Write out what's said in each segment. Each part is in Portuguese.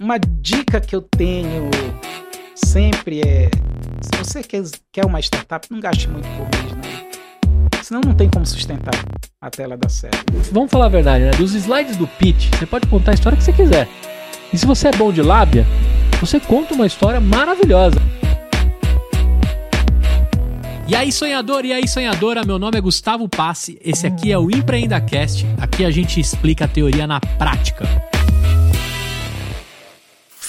uma dica que eu tenho sempre é: se você quer, uma startup, não gaste muito por mês, não. Senão não tem como sustentar até ela dar certo. Vamos falar a verdade, né? Dos slides do pitch, você pode contar a história que você quiser. E se você é bom de lábia, você conta uma história maravilhosa. E aí, sonhador, e aí, sonhadora, meu nome é Gustavo Passe, esse aqui é o EmpreendaCast, aqui a gente explica a teoria na prática.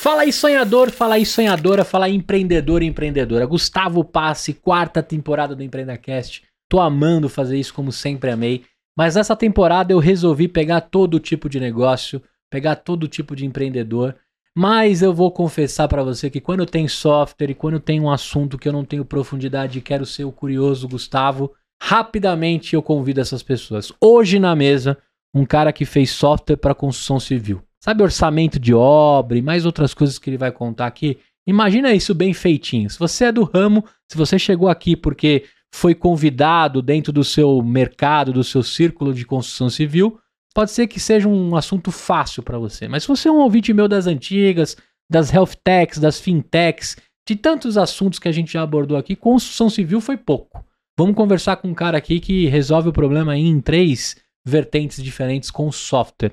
Fala aí, sonhador, fala aí, sonhadora, fala aí, empreendedor e empreendedora. Gustavo Passe, quarta temporada do EmpreendaCast. Tô amando fazer isso como sempre amei, mas nessa temporada eu resolvi pegar todo tipo de negócio, pegar todo tipo de empreendedor mas eu vou confessar para você que quando tem software e quando tem um assunto que eu não tenho profundidade e quero ser o curioso Gustavo, rapidamente eu convido essas pessoas. Hoje na mesa, um cara que fez software para construção civil. Sabe orçamento de obra e mais outras coisas que ele vai contar aqui? Imagina isso bem feitinho. Se você é do ramo, se você chegou aqui porque foi convidado dentro do seu mercado, do seu círculo de construção civil, pode ser que seja um assunto fácil para você. Mas se você é um ouvinte meu das antigas, das health techs, das fintechs, de tantos assuntos que a gente já abordou aqui, construção civil foi pouco. Vamos conversar com um cara aqui que resolve o problema em três vertentes diferentes com software.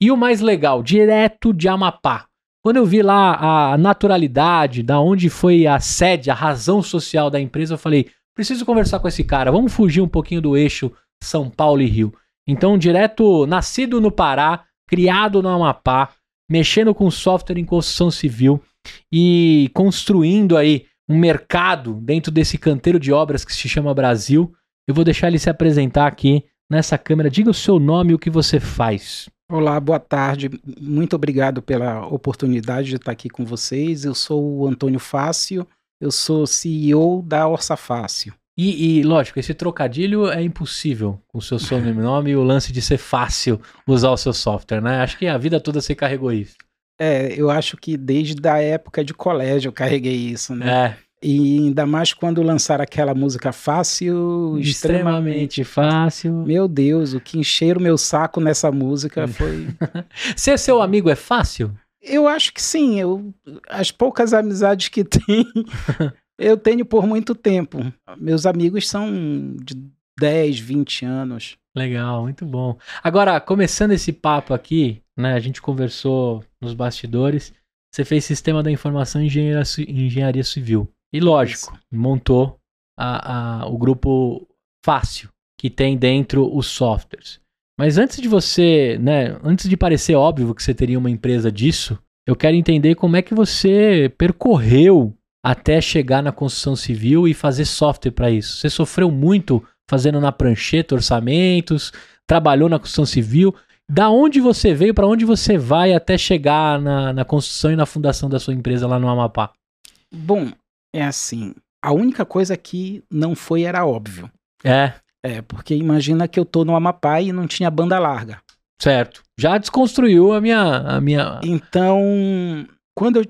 E o mais legal, direto de Amapá. Quando eu vi lá a naturalidade, da onde foi a sede, a razão social da empresa, eu falei: preciso conversar com esse cara, vamos fugir um pouquinho do eixo São Paulo e Rio. Então, direto nascido no Pará, criado no Amapá, mexendo com software em construção civil e construindo aí um mercado dentro desse canteiro de obras que se chama Brasil. Eu vou deixar ele se apresentar aqui nessa câmera. Diga o seu nome e o que você faz. Olá, boa tarde. Muito obrigado pela oportunidade de estar aqui com vocês. Eu sou o Antônio Fácil, eu sou CEO da Orça Fácil. E, e, lógico, esse trocadilho é impossível com o seu sobrenome e o lance de ser fácil usar o seu software, né? Acho que a vida toda você carregou isso. É, eu acho que desde a época de colégio eu carreguei isso, né? É. E ainda mais quando lançaram aquela música fácil, extremamente, extremamente fácil. Meu Deus, o que encheram meu saco nessa música foi. Ser seu amigo é fácil? Eu acho que sim. Eu, as poucas amizades que tem Eu tenho por muito tempo. Meus amigos são de 10, 20 anos. Legal, muito bom. Agora, começando esse papo aqui, né? A gente conversou nos bastidores. Você fez sistema da informação em engenharia, engenharia civil. E lógico, Isso. montou a, a, o grupo fácil que tem dentro os softwares. Mas antes de você, né, antes de parecer óbvio que você teria uma empresa disso, eu quero entender como é que você percorreu até chegar na construção civil e fazer software para isso? Você sofreu muito fazendo na prancheta orçamentos, trabalhou na construção civil. Da onde você veio, para onde você vai até chegar na, na construção e na fundação da sua empresa lá no Amapá? Bom, é assim. A única coisa que não foi era óbvio. É. É, porque imagina que eu tô no Amapá e não tinha banda larga. Certo. Já desconstruiu a minha. A minha... Então, quando eu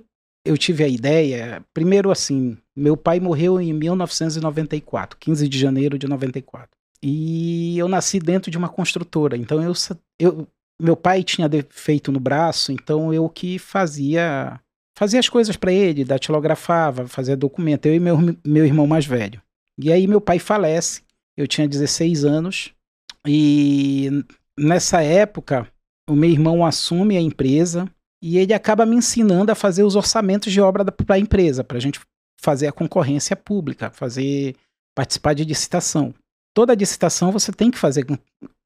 eu tive a ideia, primeiro assim, meu pai morreu em 1994, 15 de janeiro de 94. E eu nasci dentro de uma construtora, então eu, eu meu pai tinha defeito no braço, então eu que fazia fazia as coisas para ele, datilografava, fazia documento, eu e meu, meu irmão mais velho. E aí meu pai falece, eu tinha 16 anos, e nessa época o meu irmão assume a empresa, e ele acaba me ensinando a fazer os orçamentos de obra para a empresa, para a gente fazer a concorrência pública, fazer participar de licitação. Toda licitação você tem que fazer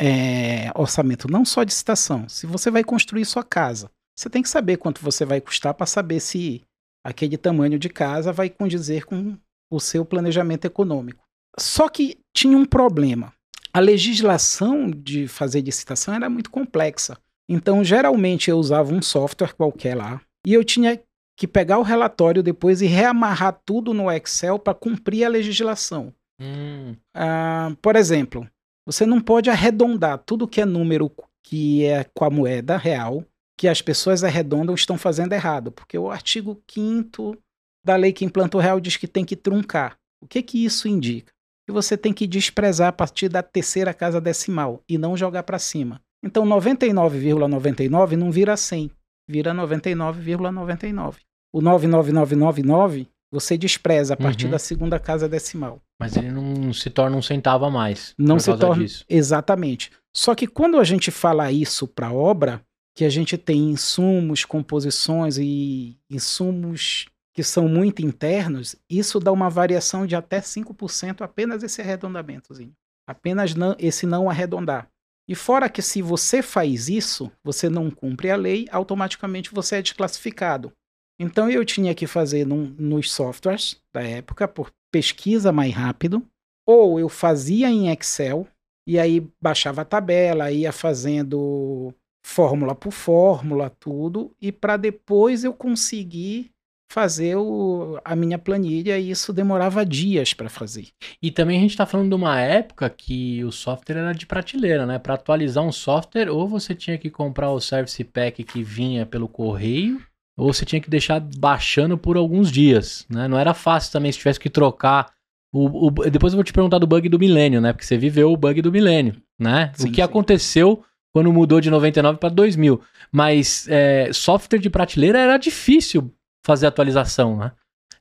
é, orçamento, não só de licitação. Se você vai construir sua casa, você tem que saber quanto você vai custar para saber se aquele tamanho de casa vai condizer com o seu planejamento econômico. Só que tinha um problema. A legislação de fazer licitação era muito complexa. Então, geralmente eu usava um software qualquer lá e eu tinha que pegar o relatório depois e reamarrar tudo no Excel para cumprir a legislação. Hum. Ah, por exemplo, você não pode arredondar tudo que é número que é com a moeda real, que as pessoas arredondam estão fazendo errado, porque o artigo 5 da lei que implanta o real diz que tem que truncar. O que que isso indica? Que você tem que desprezar a partir da terceira casa decimal e não jogar para cima. Então 99,99 ,99 não vira 100, vira 99,99. O 99999 você despreza a partir Uhum. da segunda casa decimal. Mas ele não se torna um centavo a mais. Não se torna disso. exatamente. Só que quando a gente fala isso para obra, que a gente tem insumos, composições e insumos que são muito internos, isso dá uma variação de até 5% apenas esse arredondamentozinho. Apenas não- esse não arredondar. E fora que se você faz isso, você não cumpre a lei, automaticamente você é desclassificado. Então eu tinha que fazer num- nos softwares da época, por pesquisa mais rápido, ou eu fazia em Excel, e aí baixava a tabela, ia fazendo fórmula por fórmula, tudo, e para depois eu conseguir fazer o- a minha planilha, e isso demorava dias para fazer. E também a gente tá falando de uma época que o software era de prateleira, né? Para atualizar um software, ou você tinha que comprar o Service Pack que vinha pelo correio, ou você tinha que deixar baixando por alguns dias, né? Não era fácil também se tivesse que trocar. O, o- depois eu vou te perguntar do bug do milênio, né? Porque você viveu o bug do milênio, né? Sim, o que sim. aconteceu quando mudou de 99 para 2000. Mas é, software de prateleira era difícil fazer atualização, né?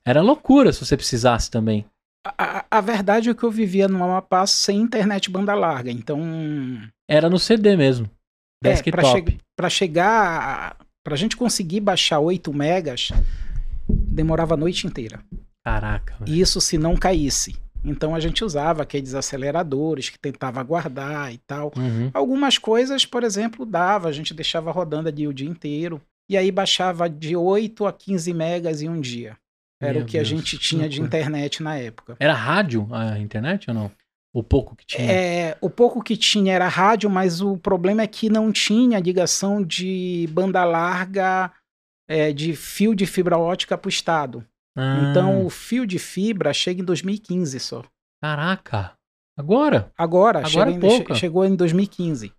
Era loucura se você precisasse também. A, a- verdade é que eu vivia numa Amapá sem internet banda larga, então Era no CD mesmo. É, Desktop. para che pra chegar, pra gente conseguir baixar 8 megas, demorava a noite inteira. Caraca. E isso se não caísse. Então a gente usava aqueles aceleradores que tentava guardar e tal. Uhum. Algumas coisas, por exemplo, dava, a gente deixava rodando ali o dia inteiro. E aí baixava de 8 a 15 megas em um dia. Era Meu o que a Deus, gente que tinha de internet na época. Era rádio a internet ou não? O pouco que tinha? É, o pouco que tinha era rádio, mas o problema é que não tinha ligação de banda larga é, de fio de fibra ótica para o estado. Ah, Então o fio de fibra chega em 2015 só. Caraca. Agora? Agora, Agora chega é em- chegou em 2015.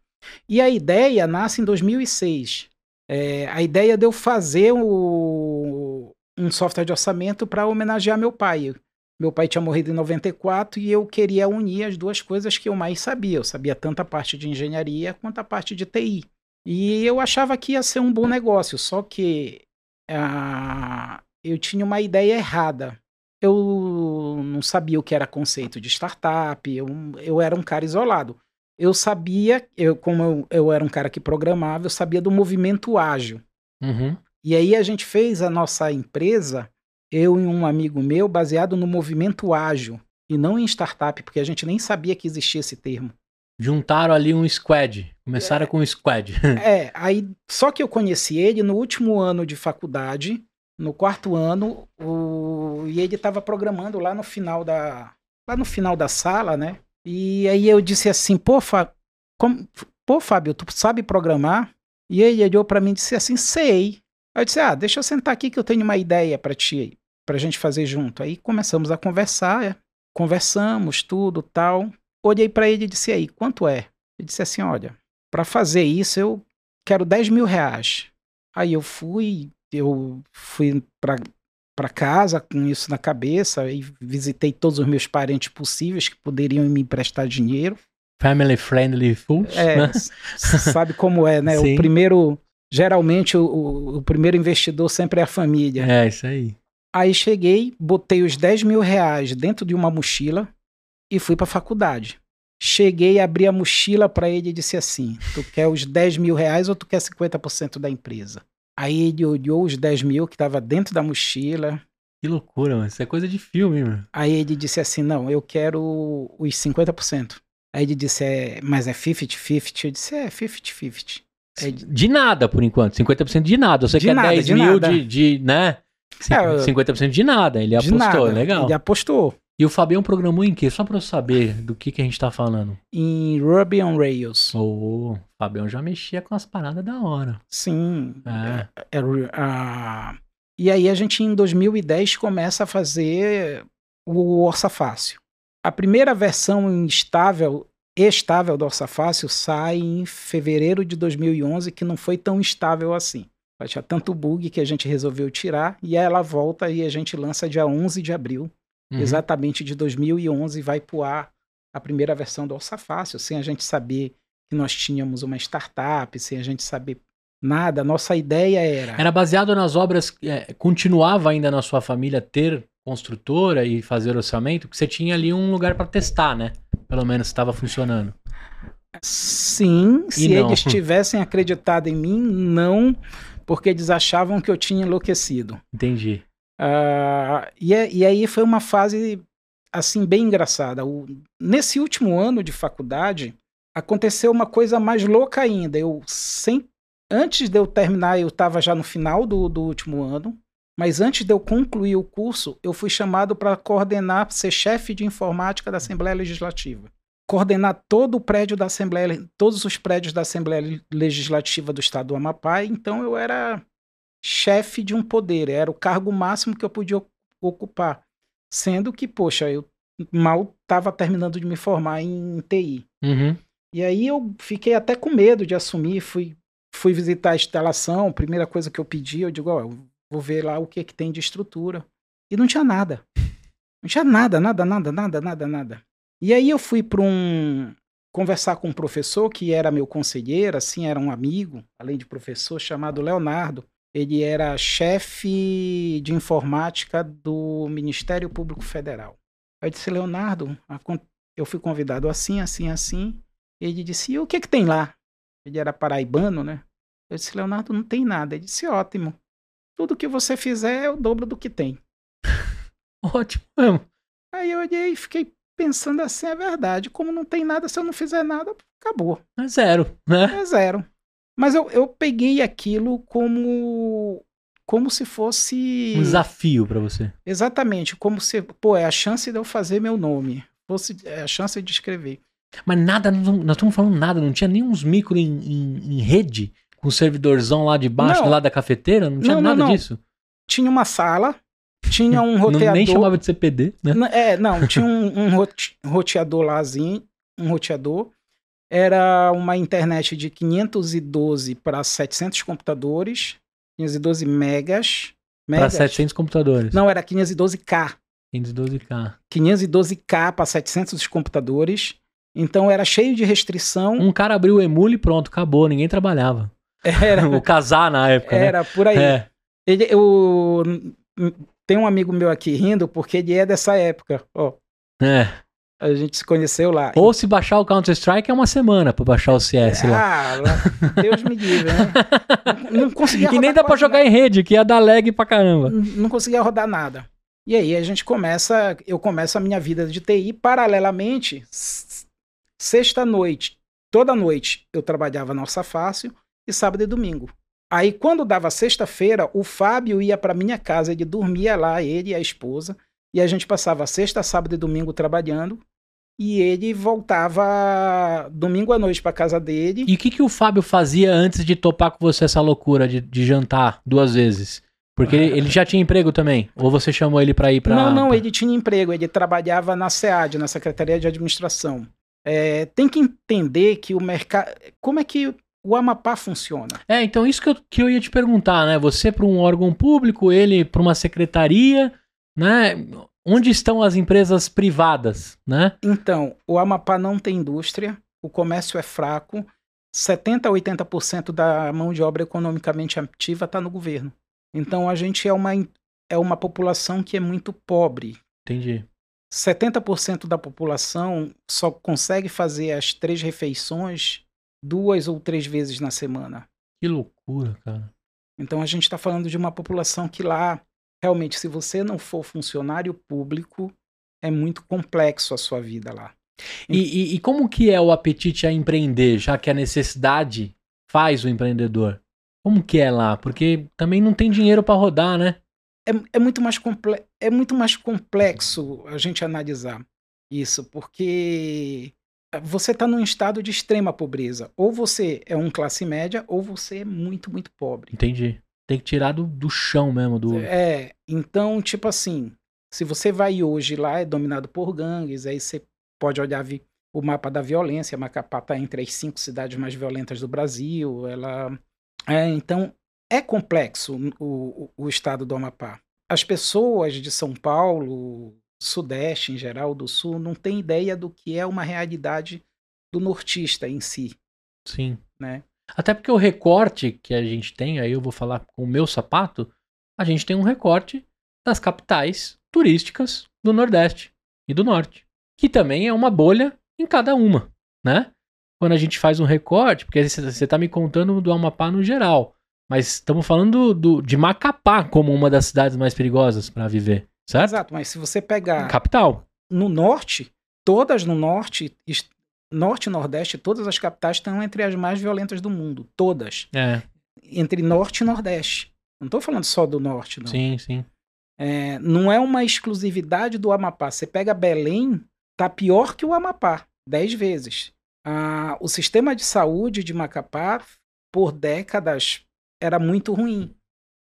E a ideia nasce em 2006. É, a ideia de eu fazer o- um software de orçamento para homenagear meu pai. Meu pai tinha morrido em 94 e eu queria unir as duas coisas que eu mais sabia. Eu sabia tanto a parte de engenharia quanto a parte de TI. E eu achava que ia ser um bom negócio, só que ah, eu tinha uma ideia errada. Eu não sabia o que era conceito de startup, eu, eu era um cara isolado. Eu sabia, eu, como eu, eu era um cara que programava, eu sabia do movimento ágil. Uhum. E aí a gente fez a nossa empresa, eu e um amigo meu, baseado no movimento ágil e não em startup, porque a gente nem sabia que existia esse termo. Juntaram ali um squad. Começaram com um squad. É, aí só que eu conheci ele no último ano de faculdade, no quarto ano, o, e ele estava programando lá no final da lá no final da sala, né? E aí eu disse assim, pô, Fá- como- pô Fábio, tu sabe programar? E ele olhou para mim e disse assim, sei. Aí eu disse, ah, deixa eu sentar aqui que eu tenho uma ideia para ti, pra gente fazer junto. Aí começamos a conversar, é. conversamos, tudo, tal. Olhei para ele e disse, aí, quanto é? Ele disse assim, olha, para fazer isso eu quero 10 mil reais. Aí eu fui, eu fui para para casa com isso na cabeça e visitei todos os meus parentes possíveis que poderiam me emprestar dinheiro. Family friendly fools. É, né? sabe como é, né? Sim. O primeiro, geralmente o, o, o primeiro investidor sempre é a família. É, isso aí. Aí cheguei, botei os 10 mil reais dentro de uma mochila e fui para a faculdade. Cheguei, abri a mochila para ele e disse assim: Tu quer os 10 mil reais ou tu quer 50% da empresa? Aí ele olhou os 10 mil que estava dentro da mochila. Que loucura, mano. Isso é coisa de filme, mano. Aí ele disse assim: Não, eu quero os 50%. Aí ele disse: é, Mas é 50-50? Eu disse: É, 50-50. Aí ele- De nada, por enquanto. 50% de nada. Você De quer nada, 10 de mil nada. de, de, né? Cin- É, eu- 50% de nada. Ele apostou. nada. Legal. Ele apostou E o Fabião programou em quê? Só pra eu saber do que, que a gente tá falando. em Ruby on Rails. Ô, o Fabião já mexia com as paradas da hora. Sim. É. É, ru- ah, e aí a gente em 2010 começa a fazer o Orça Fácil. A primeira versão estável, estável do Orça Fácil sai em fevereiro de 2011, que não foi tão estável assim. Tinha tanto bug que a gente resolveu tirar e aí ela volta e a gente lança dia 11 de abril, Uhum. exatamente de 2011, vai pro ar a primeira versão do Orça Fácil, sem a gente saber que nós tínhamos uma startup, sem a gente saber Nada. Nossa ideia era. Era baseado nas obras. é, continuava ainda na sua família ter construtora e fazer orçamento? Porque você tinha ali um lugar para testar, né? Pelo menos estava funcionando. Sim, se eles tivessem acreditado em mim, não, porque eles achavam que eu tinha enlouquecido. Entendi. Ah, e, é- e aí foi uma fase assim bem engraçada. O- nesse último ano de faculdade aconteceu uma coisa mais louca ainda. Eu sem, antes de eu terminar, eu estava já no final do, do último ano. Mas antes de eu concluir o curso, eu fui chamado para coordenar, ser chefe de informática da Assembleia Legislativa. Coordenar todo o prédio da Assembleia, todos os prédios da Assembleia Legislativa do Estado do Amapá. Então eu era chefe de um poder, era o cargo máximo que eu podia ocupar. Sendo que, poxa, eu mal estava terminando de me formar em TI. Uhum. E aí eu fiquei até com medo de assumir, fui, fui visitar a instalação, primeira coisa que eu pedi, eu digo, ó, eu vou ver lá o que, que tem de estrutura. E não tinha nada. Não tinha nada, nada, nada, nada, nada, nada. E aí eu fui para um conversar com um professor que era meu conselheiro, assim, era um amigo, além de professor, chamado Leonardo. Ele era chefe de informática do Ministério Público Federal. Aí eu disse, Leonardo, eu fui convidado assim, assim, assim. Ele disse, e o que que tem lá? Ele era paraibano, né? Eu disse, Leonardo, não tem nada. Ele disse, ótimo. Tudo que você fizer é o dobro do que tem. Ótimo mesmo. Aí eu olhei e fiquei pensando assim, é verdade. Como não tem nada, se eu não fizer nada, acabou. É zero, né? É zero. Mas eu, eu peguei aquilo como como se fosse Um desafio para você. exatamente como se pô é a chance de eu fazer meu nome fosse é a chance de escrever Mas nada, não- nós estamos falando nada, não tinha nem uns micro em, em- em rede, com o servidorzão lá de baixo, Não. lá da cafeteira, não tinha Não, nada não. disso. tinha uma sala tinha um roteador nem chamava de CPD, né? É, não, tinha um, um rote- roteador lázinho, um roteador. Era uma internet de 512 para 700 computadores, 512 megas. Para megas? 700 computadores. Não, era 512K. 512K. 512K para 700 computadores. Então era cheio de restrição. Um cara abriu o Emule e pronto, acabou, ninguém trabalhava. Era, o casar na época, era por aí. né? É. Ele, eu, tem um amigo meu aqui rindo porque ele é dessa época. Ó, É. a gente se conheceu lá. Ou se baixar o Counter-Strike é uma semana pra baixar o CS lá. Ah, Deus me livre, né? Não, não conseguia E nem dá pra jogar em rede, que ia dar lag pra caramba. nada. Não conseguia rodar nada. E aí a gente começa, eu começo a minha vida de TI paralelamente, sexta noite, toda noite eu trabalhava na Nossa Fácil e sábado e domingo. Aí quando dava sexta-feira, o Fábio ia para minha casa, ele dormia lá, ele e a esposa, e a gente passava sexta, sábado e domingo trabalhando. E ele voltava domingo à noite para casa dele. E o que, que o Fábio fazia antes de topar com você essa loucura de, de jantar duas vezes? Porque ele, ele já tinha emprego também? Ou você chamou ele pra ir pra. Não, não, ele tinha emprego, ele trabalhava na SEAD, na Secretaria de Administração. É, tem que entender que o mercado. Como é que o Amapá funciona? É, então isso que eu, que eu ia te perguntar, né? Você para um órgão público, ele para uma secretaria, né? Onde estão as empresas privadas, né? Então, o Amapá não tem indústria, o comércio é fraco, 70% a 80% da mão de obra economicamente ativa está no governo. Então, a gente é uma, é uma população que é muito pobre. Entendi. 70% da população só consegue fazer as três refeições duas ou três vezes na semana. Que loucura, cara. Então a gente está falando de uma população que lá, realmente, se você não for funcionário público, é muito complexo a sua vida lá. E, e- e como que é o apetite a empreender, já que a necessidade faz o empreendedor? Como que é lá? Porque também não tem dinheiro pra rodar, né? É, é muito mais comple é muito mais complexo a gente analisar isso, porque você está num estado de extrema pobreza. Ou você é um classe média, ou você é muito, muito pobre. Entendi. Tem que tirar do, do chão mesmo, do. É, então, tipo assim, se você vai hoje lá, é dominado por gangues, aí você pode olhar o mapa da violência, Macapá está entre as cinco cidades mais violentas do Brasil, ela... É, então, é complexo o, o, o estado do Amapá. As pessoas de São Paulo, Sudeste em geral, do Sul, não têm ideia do que é uma realidade do nortista em si, Sim. né? Até porque o recorte que a gente tem, aí eu vou falar com o meu sapato, a gente tem um recorte das capitais turísticas do Nordeste e do Norte, que também é uma bolha em cada uma, né? Quando a gente faz um recorte, porque você está me contando do Amapá no geral, mas estamos falando do, de Macapá como uma das cidades mais perigosas para viver, certo? Exato, mas se você pegar Capital. no norte, todas no norte, norte e nordeste, todas as capitais estão entre as mais violentas do mundo, todas, É, entre norte e nordeste. Não estou falando só do norte, não. sim, sim. É, não é uma exclusividade do Amapá. Você pega Belém, tá pior que o Amapá, dez vezes. Ah, o sistema de saúde de Macapá, por décadas, era muito ruim.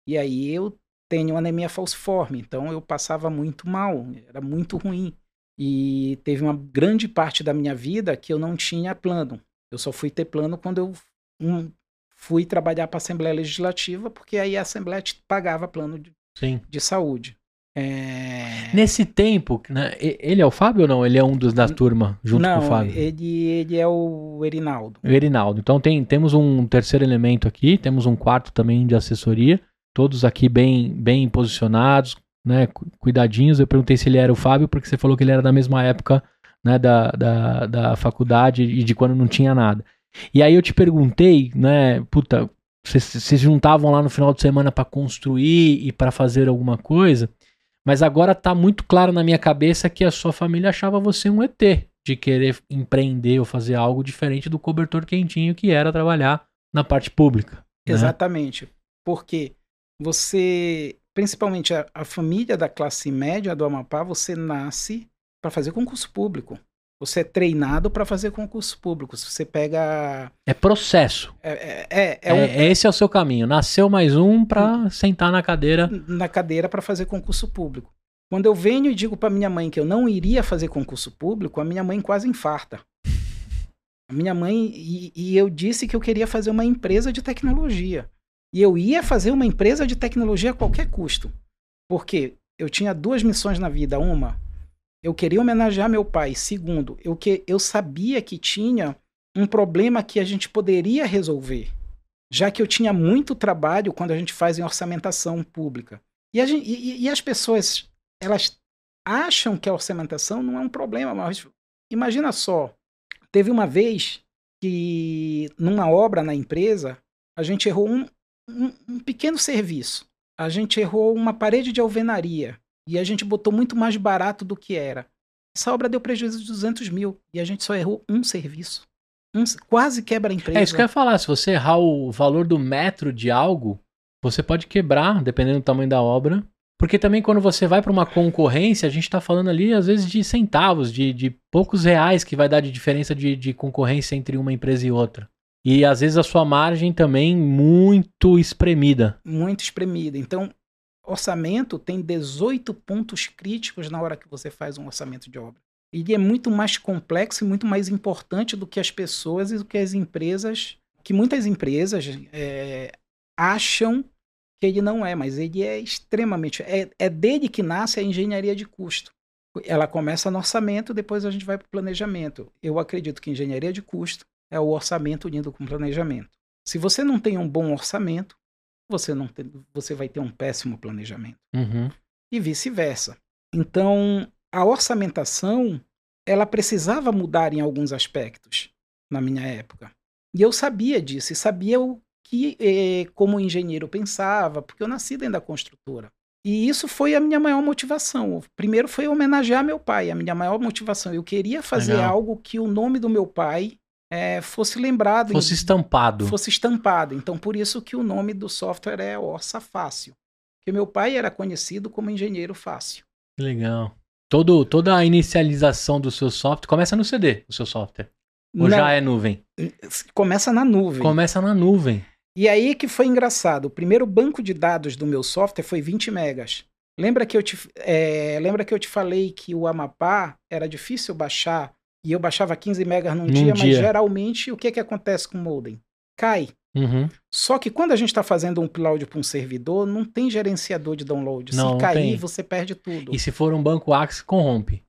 E aí eu tenho anemia falciforme, então eu passava muito mal, era muito ruim. E teve uma grande parte da minha vida que eu não tinha plano. Eu só fui ter plano quando eu um, fui trabalhar para a Assembleia Legislativa, porque aí a Assembleia te pagava plano de de saúde. É... Nesse tempo, né, ele é o Fábio ou não? Ele é um dos da turma, junto Não, com o Fábio? Ele, ele é o Erinaldo. O Erinaldo. Então tem, temos um terceiro elemento aqui, temos um quarto também de assessoria, todos aqui bem, bem posicionados, né, cu- cuidadinhos. Eu perguntei se ele era o Fábio, porque você falou que ele era da mesma época né, da, da, da faculdade e de quando não tinha nada. E aí eu te perguntei, né, puta, vocês juntavam lá no final de semana para construir e para fazer alguma coisa, mas agora tá muito claro na minha cabeça que a sua família achava você um ET de querer empreender ou fazer algo diferente do cobertor quentinho que era trabalhar na parte pública. né? Exatamente. Porque você, principalmente a, a família da classe média do Amapá, você nasce para fazer concurso público. Você é treinado para fazer concurso público. Se você pega. É processo. É, é, é, é É, um- é esse é o seu caminho. Nasceu mais um pra sentar na cadeira. na cadeira para fazer concurso público. Quando eu venho e digo para minha mãe que eu não iria fazer concurso público, a minha mãe quase infarta. A minha mãe e, e eu disse que eu queria fazer uma empresa de tecnologia. E eu ia fazer uma empresa de tecnologia a qualquer custo. Porque eu tinha duas missões na vida. Uma, eu queria homenagear meu pai. Segundo, eu, que, eu sabia que tinha um problema que a gente poderia resolver já que eu tinha muito trabalho quando a gente faz em orçamentação pública. E, gente- e- e as pessoas, elas acham que a orçamentação não é um problema, mas imagina só, teve uma vez que numa obra na empresa, a gente errou um, um- um pequeno serviço. A gente errou uma parede de alvenaria e a gente botou muito mais barato do que era. Essa obra deu prejuízo de 200 mil e a gente só errou um serviço. Um- quase quebra a empresa. É isso que eu ia falar. Se você errar o valor do metro de algo, você pode quebrar, dependendo do tamanho da obra. Porque também quando você vai para uma concorrência, a gente tá falando ali, às vezes, de centavos, de, de poucos reais que vai dar de diferença de, de concorrência entre uma empresa e outra. E às vezes a sua margem também muito espremida. muito espremida. Então, orçamento tem 18 pontos críticos na hora que você faz um orçamento de obra. Ele é muito mais complexo e muito mais importante do que as pessoas e do que as empresas, que muitas empresas é, acham que ele não é, mas ele é extremamente. É, é dele que nasce a engenharia de custo. Ela começa no orçamento, depois a gente vai para o planejamento. Eu acredito que engenharia de custo é o orçamento unido com planejamento. Se você não tem um bom orçamento, você não tem, você vai ter um péssimo planejamento Uhum. e vice-versa. Então, a orçamentação, ela precisava mudar em alguns aspectos na minha época. E eu sabia disso, e sabia o que, eh, como engenheiro, eu pensava, porque eu nasci dentro da construtora. E isso foi a minha maior motivação. Primeiro foi homenagear meu pai, a minha maior motivação. Eu queria fazer Legal. algo que o nome do meu pai eh, fosse lembrado. em- Fosse estampado. fosse estampado. Então, por isso que o nome do software é Orça Fácil. Porque meu pai era conhecido como engenheiro fácil. Legal. Todo, toda a inicialização do seu software começa no CD, o seu software. Ou Não, já é nuvem? Começa na nuvem. Começa na nuvem. E aí que foi engraçado. O primeiro banco de dados do meu software foi 20 megas. Lembra que eu te, é, lembra que eu te falei que o Amapá era difícil baixar e eu baixava 15 megas num, Num dia, mas dia. geralmente o que, que acontece com o modem? Cai. Uhum. Só que quando a gente está fazendo um upload para um servidor, não tem gerenciador de download. Não, Se cair, tem. você perde tudo. E se for um banco Axis, corrompe.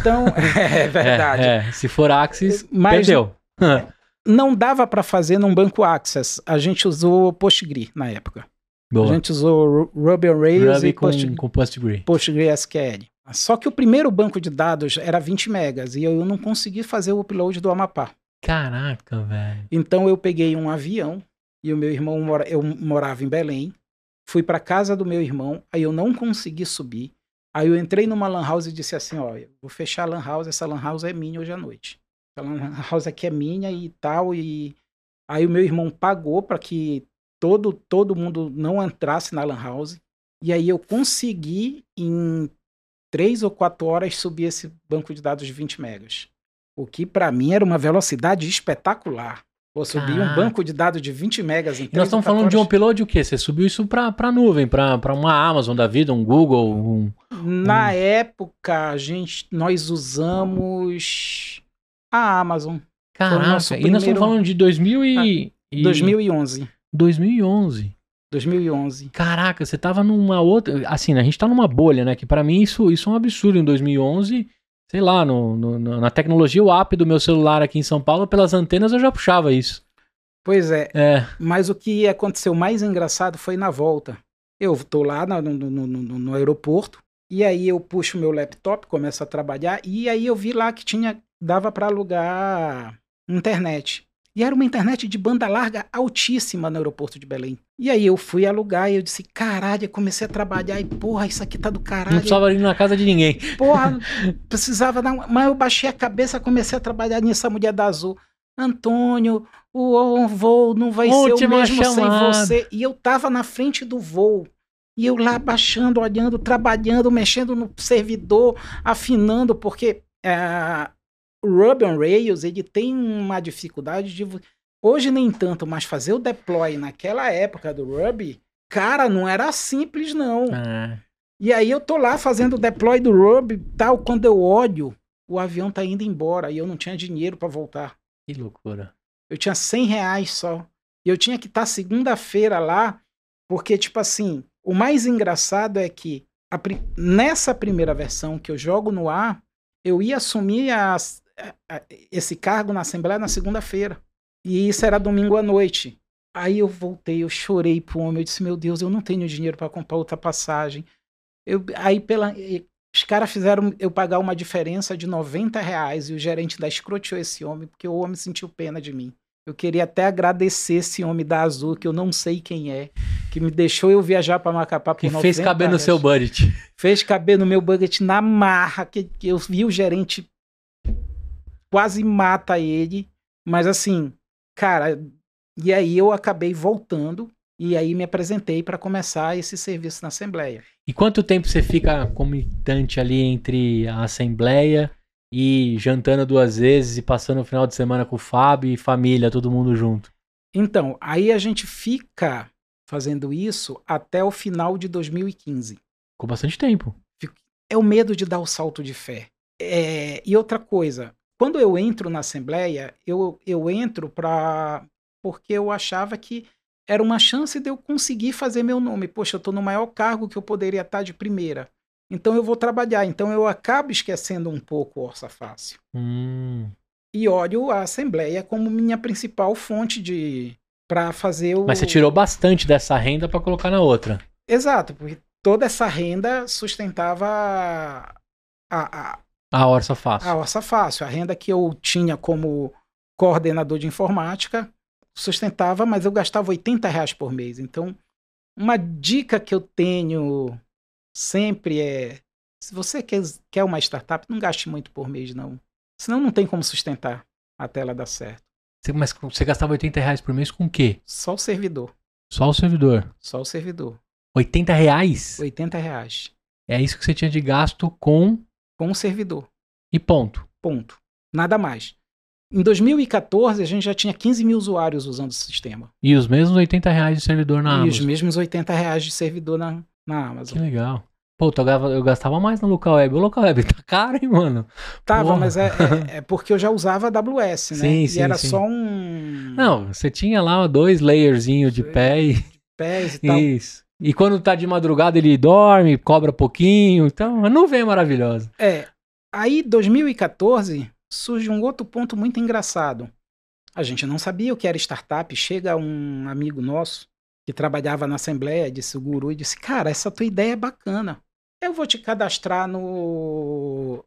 Então, é verdade. É, é. Se for Axis, Mas- perdeu. não dava para fazer num banco Access. A gente usou PostgreSQL na época. Boa. A gente usou Ru- Ruby on Rails Ruby e com, com PostgreSQL. PostgreSQL. Só que o primeiro banco de dados era 20 megas e eu não consegui fazer o upload do Amapá. Caraca, velho. Então eu peguei um avião e o meu irmão mora, eu morava em Belém. Fui para casa do meu irmão, aí eu não consegui subir. Aí eu entrei numa lan house e disse assim, ó, vou fechar a lan house, essa lan house é minha hoje à noite. Essa lan house aqui é minha e tal e aí o meu irmão pagou para que todo todo mundo não entrasse na lan house. E aí eu consegui em três ou quatro horas subir esse banco de dados de 20 megas. O que para mim era uma velocidade espetacular. Vou subir um Caraca. banco de dados de 20 megas em E nós ou estamos falando de um horas. upload o quê? Você subiu isso pra, pra nuvem, pra, pra uma Amazon da vida, um Google, um... Na época, a gente, nós usamos a Amazon, Caraca, e nós estamos falando de 2000 e... e- 2011. 2011. 2011. Caraca, você tava numa outra... Assim, a gente tá numa bolha, né? Que pra mim isso, isso é um absurdo. Em 2011, sei lá, no, no- na tecnologia, o app do meu celular aqui em São Paulo, pelas antenas eu já puxava isso. Pois é, É, mas o que aconteceu mais engraçado foi na volta. Eu tô lá no- no- no aeroporto, e aí eu puxo meu laptop, começo a trabalhar, e aí eu vi lá que tinha dava para alugar internet. E era uma internet de banda larga altíssima no aeroporto de Belém. E aí eu fui alugar e eu disse, caralho, eu comecei a trabalhar e porra, isso aqui tá do caralho. não precisava ir na casa de ninguém. Porra, precisava dar. um- Mas eu baixei a cabeça, comecei a trabalhar nessa mulher da azul. Antônio, o, o voo não vai ser o Última mesmo chamada. sem você. E eu tava na frente do voo. E eu lá baixando, olhando, trabalhando, mexendo no servidor, afinando, porque é, Ruby on Rails ele tem uma dificuldade de. Hoje nem tanto, mas fazer o deploy naquela época do Ruby, cara, não era simples, não. Ah, E aí eu tô lá fazendo o deploy do Ruby tal, quando eu olho, o avião tá indo embora e eu não tinha dinheiro para voltar. que loucura. Eu tinha 100 reais só. E eu tinha que estar segunda-feira lá, porque, tipo assim, o mais engraçado é que a nessa primeira versão que eu jogo no ar, eu ia assumir as- a- a- esse cargo na Assembleia na segunda-feira. E isso era domingo à noite. Aí eu voltei, eu chorei pro homem, eu disse, meu Deus, eu não tenho dinheiro para comprar outra passagem. Eu, aí pela, os caras fizeram eu pagar uma diferença de 90 reais e o gerente da escroteou esse homem, porque o homem sentiu pena de mim. Eu queria até agradecer esse homem da Azul, que eu não sei quem é, que me deixou eu viajar para Macapá por Que 90 fez caber no reais. seu budget. Fez caber no meu budget na marra, que, que eu vi o gerente quase mata ele, mas assim, cara, e aí eu acabei voltando e aí me apresentei para começar esse serviço na Assembleia. E quanto tempo você fica comitante ali entre a assembleia e jantando duas vezes e passando o final de semana com o Fábio e família, todo mundo junto? Então, aí a gente fica fazendo isso até o final de 2015. Com bastante tempo. É o medo de dar o salto de fé. É, e outra coisa, quando eu entro na Assembleia, eu, eu entro para. porque eu achava que era uma chance de eu conseguir fazer meu nome. Poxa, eu estou no maior cargo que eu poderia estar de primeira. Então eu vou trabalhar. Então eu acabo esquecendo um pouco o Orça Fácil. Hum. E olho a Assembleia como minha principal fonte de. para fazer o. Mas você tirou bastante dessa renda pra colocar na outra. Exato, porque toda essa renda sustentava a, a, A orça fácil. a Orça Fácil. A renda que eu tinha como coordenador de informática sustentava, mas eu gastava 80 reais por mês. Então, uma dica que eu tenho sempre é: se você quer, quer uma startup, não gaste muito por mês, não. Senão não tem como sustentar até ela dar certo. Mas você gastava 80 reais por mês com o quê? Só o servidor. Só o servidor. Só o servidor. 80 reais? 80 reais. É isso que você tinha de gasto com Com o servidor. e ponto. Ponto. Nada mais. Em 2014, a gente já tinha 15 mil usuários usando o sistema. E os mesmos 80 reais de servidor na e os Amazon. mesmos 80 reais de servidor na, na Que Amazon. legal. Pô, eu gastava, mais no local web. O local web tá caro, hein, mano? Tava, Porra. mas é, é- é porque eu já usava AWS, né? Sim, e sim, era sim. só um. Não, você tinha lá dois layerzinho de pé e... Pés e tal. Isso. E quando tá de madrugada ele dorme, cobra pouquinho. Então, a nuvem é maravilhosa. É. Aí, 2014, surge um outro ponto muito engraçado. A gente não sabia o que era startup. Chega um amigo nosso que trabalhava na Assembleia, disse guru, e disse: Cara, essa tua ideia é bacana. Eu vou te cadastrar no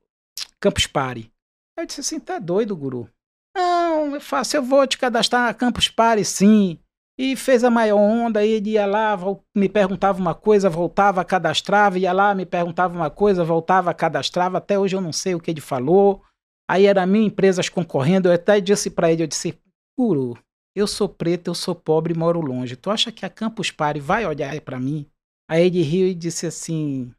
Campus Party. Eu disse assim: Tá doido, guru? Não, eu faço, eu vou te cadastrar na Campus Party, sim. E fez a maior onda, ele ia lá, me perguntava uma coisa, voltava, cadastrava, ia lá, me perguntava uma coisa, voltava, cadastrava. Até hoje eu não sei o que ele falou. Aí era minha empresas concorrendo, eu até disse para ele, eu disse, guru, eu sou preto, eu sou pobre e moro longe. Tu acha que a Campus Party vai olhar para mim? Aí ele riu e disse assim,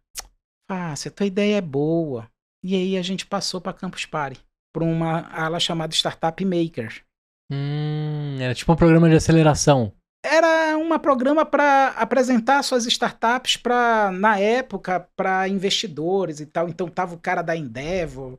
fácil, tua ideia é boa. E aí a gente passou para Campus Party, para uma ala chamada Startup Maker. Hum, era tipo um programa de aceleração. Era um programa para apresentar suas startups para na época para investidores e tal. Então tava o cara da Endeavor.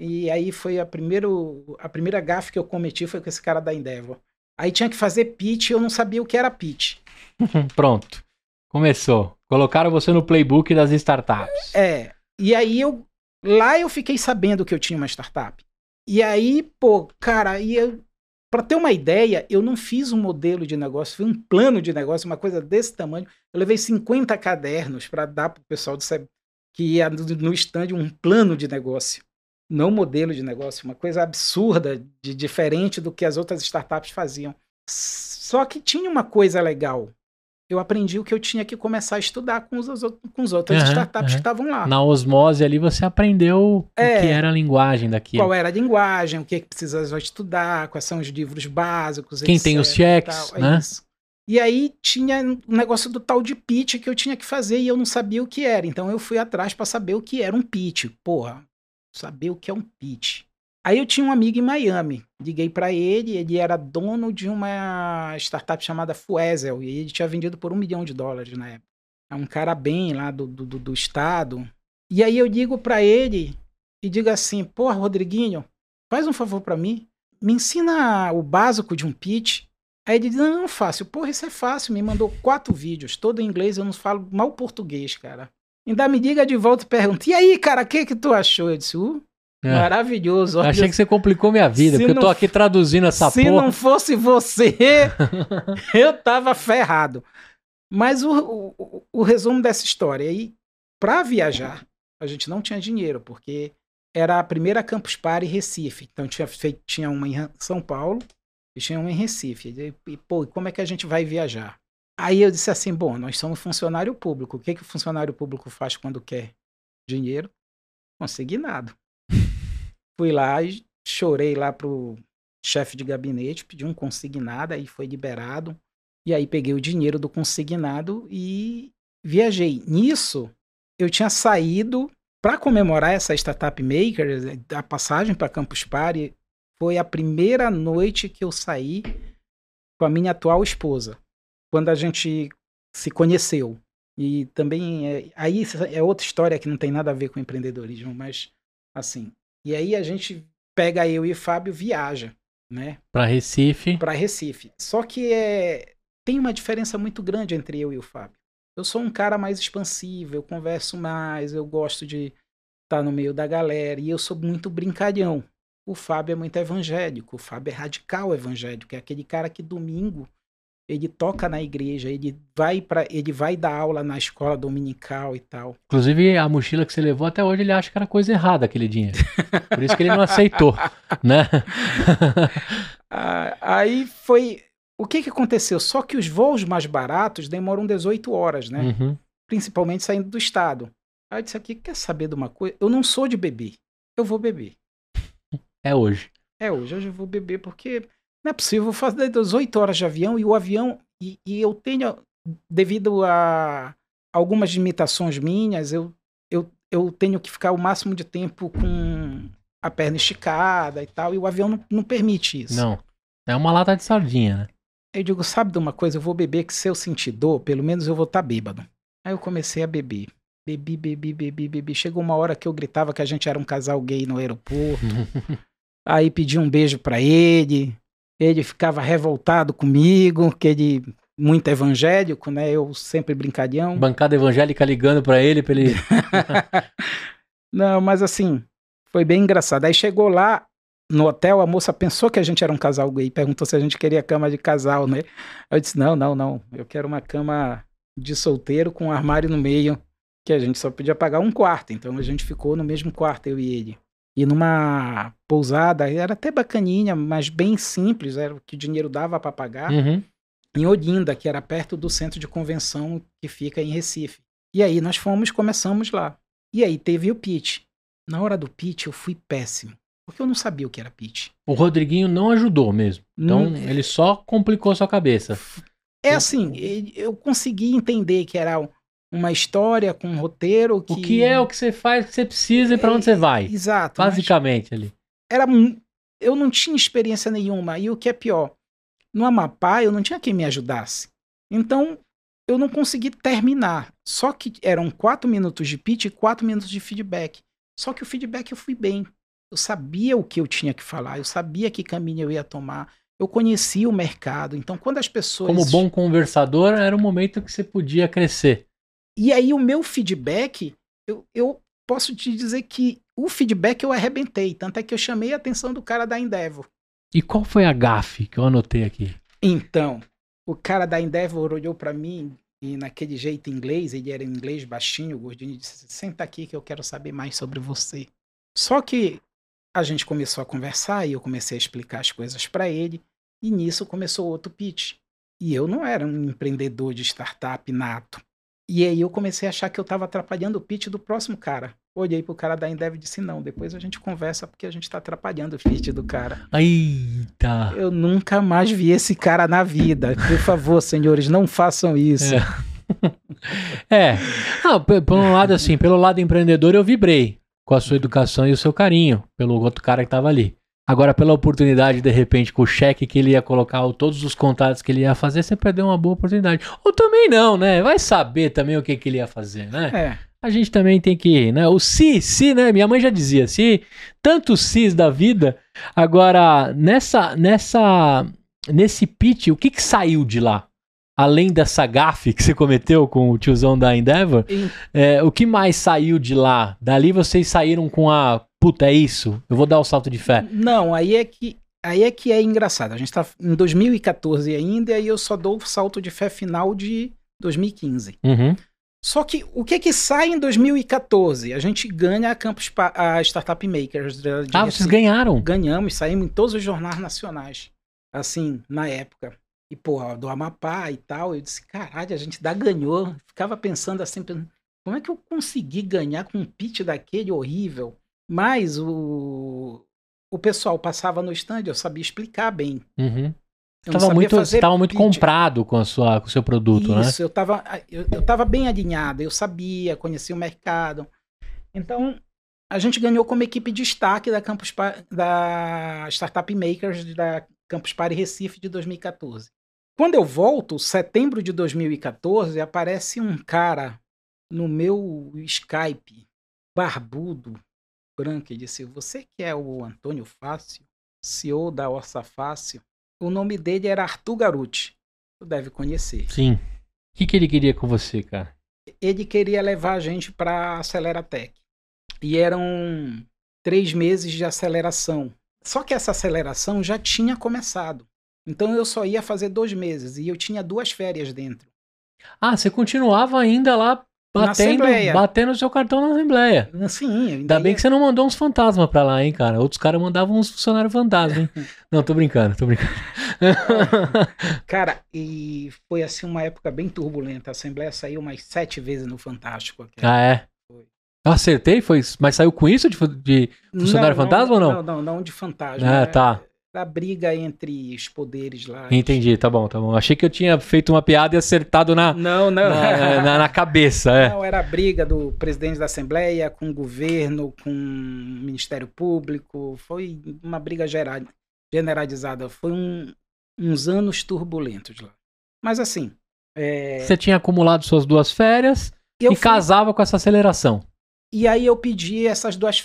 E aí foi a primeiro a primeira gafe que eu cometi foi com esse cara da Endeavor. Aí tinha que fazer pitch, eu não sabia o que era pitch. Pronto. Começou. Colocaram você no playbook das startups. É. E aí eu lá eu fiquei sabendo que eu tinha uma startup. E aí, pô, cara, aí eu para ter uma ideia, eu não fiz um modelo de negócio, fiz um plano de negócio, uma coisa desse tamanho. Eu levei 50 cadernos para dar para o pessoal do, que ia no stand um plano de negócio, não um modelo de negócio, uma coisa absurda, de diferente do que as outras startups faziam. Só que tinha uma coisa legal eu aprendi o que eu tinha que começar a estudar com os, com os outros uhum, startups uhum. que estavam lá. Na osmose ali você aprendeu é, o que era a linguagem daquilo. Qual era a linguagem, o que, é que precisava estudar, quais são os livros básicos, Quem etc, tem os checks, é né? E aí tinha um negócio do tal de pitch que eu tinha que fazer e eu não sabia o que era. Então eu fui atrás para saber o que era um pitch. Porra, saber o que é um pitch. Aí eu tinha um amigo em Miami, liguei para ele, ele era dono de uma startup chamada Fuesel, e ele tinha vendido por um milhão de dólares na época. É um cara bem lá do, do, do estado. E aí eu ligo para ele e digo assim, porra, Rodriguinho, faz um favor para mim, me ensina o básico de um pitch. Aí ele diz, não, não, fácil. Porra, isso é fácil. Me mandou quatro vídeos, todo em inglês, eu não falo mal português, cara. Ainda me liga de volta e pergunta, e aí, cara, o que que tu achou? Eu disse, uh, é. Maravilhoso. Olha, Achei que você complicou minha vida, porque eu tô aqui traduzindo essa se porra. Se não fosse você, eu tava ferrado. Mas o, o, o resumo dessa história aí, para viajar, a gente não tinha dinheiro, porque era a primeira Campus Party Recife. Então tinha feito, tinha uma em São Paulo e tinha uma em Recife. E, pô, como é que a gente vai viajar? Aí eu disse assim, bom, nós somos funcionário público. O que, que o funcionário público faz quando quer dinheiro? Consignado. Fui lá e chorei lá pro chefe de gabinete, pedi um consignado, aí foi liberado. E aí peguei o dinheiro do consignado e viajei. Nisso, eu tinha saído para comemorar essa Startup Maker, a passagem para Campus Party, foi a primeira noite que eu saí com a minha atual esposa, quando a gente se conheceu. E também, é, aí é outra história que não tem nada a ver com empreendedorismo, mas assim, e aí a gente pega eu e o Fábio viaja, né? Para Recife. Para Recife. Só que é tem uma diferença muito grande entre eu e o Fábio. Eu sou um cara mais expansivo, eu converso mais, eu gosto de estar tá no meio da galera e eu sou muito brincalhão. O Fábio é muito evangélico, o Fábio é radical evangélico, é aquele cara que domingo ele toca na igreja, ele vai para, ele vai dar aula na escola dominical e tal. Inclusive a mochila que você levou até hoje ele acha que era coisa errada aquele dinheiro. Por isso que ele não aceitou, né? Ah, aí foi o que que aconteceu? Só que os voos mais baratos demoram 18 horas, né? Uhum. Principalmente saindo do estado. Aí eu disse aqui, quer saber de uma coisa? Eu não sou de beber. Eu vou beber. É hoje. É hoje, hoje eu vou beber porque não é possível fazer 18 horas de avião e o avião. E, e eu tenho, devido a algumas limitações minhas, eu, eu, eu tenho que ficar o máximo de tempo com a perna esticada e tal, e o avião não, não permite isso. Não. É uma lata de sardinha, né? Eu digo, sabe de uma coisa? Eu vou beber que se eu sentir dor, pelo menos eu vou estar tá bêbado. Aí eu comecei a beber. Bebi, bebi, bebi, bebi. Chegou uma hora que eu gritava que a gente era um casal gay no aeroporto. Aí pedi um beijo para ele. Ele ficava revoltado comigo, que ele muito evangélico, né? Eu sempre brincalhão. Bancada evangélica ligando para ele, para ele. Não, mas assim, foi bem engraçado. Aí chegou lá, no hotel, a moça pensou que a gente era um casal gay, perguntou se a gente queria cama de casal, né? Eu disse: não, não, não, eu quero uma cama de solteiro com um armário no meio, que a gente só podia pagar um quarto. Então a gente ficou no mesmo quarto, eu e ele. E numa pousada, era até bacaninha, mas bem simples, era o que o dinheiro dava para pagar, Uhum. em Olinda, que era perto do centro de convenção que fica em Recife. E aí nós fomos, começamos lá. E aí teve o pitch. Na hora do pitch eu fui péssimo, porque eu não sabia o que era pitch. O Rodriguinho não ajudou mesmo. Então, Hum, ele só complicou sua cabeça. É assim, eu consegui entender que era uma história com um roteiro que... O que é o que você faz, o que você precisa e pra onde você vai. Exato. Basicamente ali. era eu não tinha experiência nenhuma e o que é pior no Amapá eu não tinha quem me ajudasse então eu não consegui terminar só que eram quatro minutos de pitch e quatro minutos de feedback só que o feedback eu fui bem eu sabia o que eu tinha que falar eu sabia que caminho eu ia tomar eu conhecia o mercado então quando as pessoas Como bom conversador, era o momento que você podia crescer. E aí o meu feedback eu, eu posso te dizer que o feedback eu arrebentei tanto é que eu chamei a atenção do cara da Endeavor E qual foi a gafe que eu anotei aqui? Então, o cara da Endeavor olhou pra mim e naquele jeito inglês, ele era em inglês baixinho, gordinho, disse: Senta aqui que eu quero saber mais sobre você. Só que a gente começou a conversar e eu comecei a explicar as coisas pra ele, e nisso começou outro pitch. E eu não era um empreendedor de startup nato. E aí eu comecei a achar que eu estava atrapalhando o pitch do próximo cara. Olhei pro cara da Endeavor e disse: Não, depois a gente conversa porque a gente está atrapalhando o pitch do cara. Eita! Eu nunca mais vi esse cara na vida. Por favor, senhores, não façam isso. É. Ah, p- por um lado, assim, pelo lado empreendedor, eu vibrei com a sua educação e o seu carinho pelo outro cara que tava ali. Agora, pela oportunidade, de repente, com o cheque que ele ia colocar, ou todos os contatos que ele ia fazer, você perdeu uma boa oportunidade. Ou também não, né? Vai saber também o que, que ele ia fazer, né? É, A gente também tem que, né? O si, si, né? Minha mãe já dizia, se tantos sis da vida. Agora, nessa, nessa, nesse pitch, o que que saiu de lá? Além dessa gafe que você cometeu com o tiozão da Endeavor, é, o que mais saiu de lá? Dali vocês saíram com a, puta, é isso? Eu vou dar o salto de fé. não, aí é que aí é que é engraçado. A gente tá em 2014 ainda e aí eu só dou o salto de fé final de 2015. Uhum. Só que o que que sai em 2014? A gente ganha a Campus Pa- a Startup Makers de, de Ah, vocês ganharam. ganhamos, saímos em todos os jornais nacionais, assim, na época. E, pô, do Amapá e tal, eu disse, caralho, a gente dá ganhou. Ficava pensando assim, como é que eu consegui ganhar com um pitch daquele horrível? Mas o, o pessoal passava no stand, eu sabia explicar bem. Uhum. Eu não Tava sabia muito, tava muito pitch. comprado com, a sua, com o seu produto, né? Isso, eu tava, eu, eu tava bem alinhado, eu sabia, conhecia o mercado. Então, a gente ganhou como equipe de destaque da Campus Pa- da Startup Makers da Campus Party Recife de 2014. Quando eu volto, setembro de 2014, aparece um cara no meu Skype, barbudo, branco, e disse: Você que é o Antônio Fácil, CEO da Orça Fácil? O nome dele era Arthur Garuti. Tu deve conhecer. Sim. O que, que ele queria com você, cara? Ele queria levar a gente para Aceleratec. E eram três meses de aceleração. Só que essa aceleração já tinha começado. Então eu só ia fazer dois meses e eu tinha duas férias dentro. Ah, você continuava ainda lá batendo, batendo o seu cartão na Assembleia. Sim, eu ainda bem que você não mandou uns fantasmas pra lá, hein, cara. Outros caras mandavam uns funcionários fantasma, hein. Não, tô brincando, tô brincando. Cara, e foi assim uma época bem turbulenta. A Assembleia saiu umas sete vezes no Fantástico. ah, é? Foi. Eu acertei? Foi, mas saiu com isso de, de- funcionário fantasma ou não? Não, não, não de fantasma. Ah, É- tá. Da briga entre os poderes lá. Entendi, tá bom, tá bom. Achei que eu tinha feito uma piada e acertado na, Não, não. na, na- na cabeça, é. Não, era a briga do presidente da Assembleia com o governo, com o Ministério Público. Foi uma briga gera- generalizada. Foi um- uns anos turbulentos lá. Mas assim. é, Você tinha acumulado suas duas férias eu e fui- casava com essa aceleração. E aí eu pedi essas duas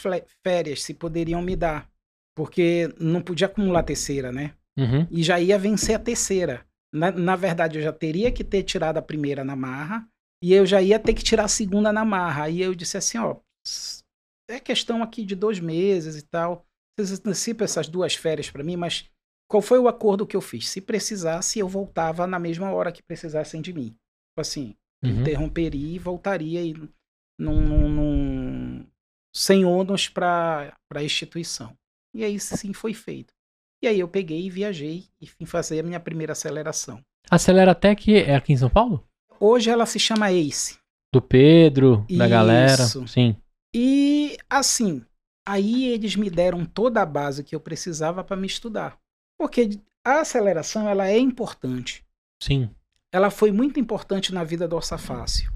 férias, se poderiam me dar. Porque não podia acumular a terceira, né? Uhum. E já ia vencer a terceira. Na, na verdade, eu já teria que ter tirado a primeira na marra. E eu já ia ter que tirar a segunda na marra. Aí eu disse assim, ó, é questão aqui de dois meses e tal. vocês antecipam essas duas férias para mim, mas qual foi o acordo que eu fiz? Se precisasse, eu voltava na mesma hora que precisassem de mim. Tipo assim, Uhum. interromperia e voltaria e num, num, num- sem ônus para a instituição. E aí sim foi feito. E aí eu peguei e viajei e fui fazer a minha primeira aceleração. Aceleratec é aqui em São Paulo? Hoje ela se chama ACE. Do Pedro, da galera. Isso. Sim. E assim, aí eles me deram toda a base que eu precisava para me estudar. Porque a aceleração ela é importante. Sim. Ela foi muito importante na vida do Orça Fácil.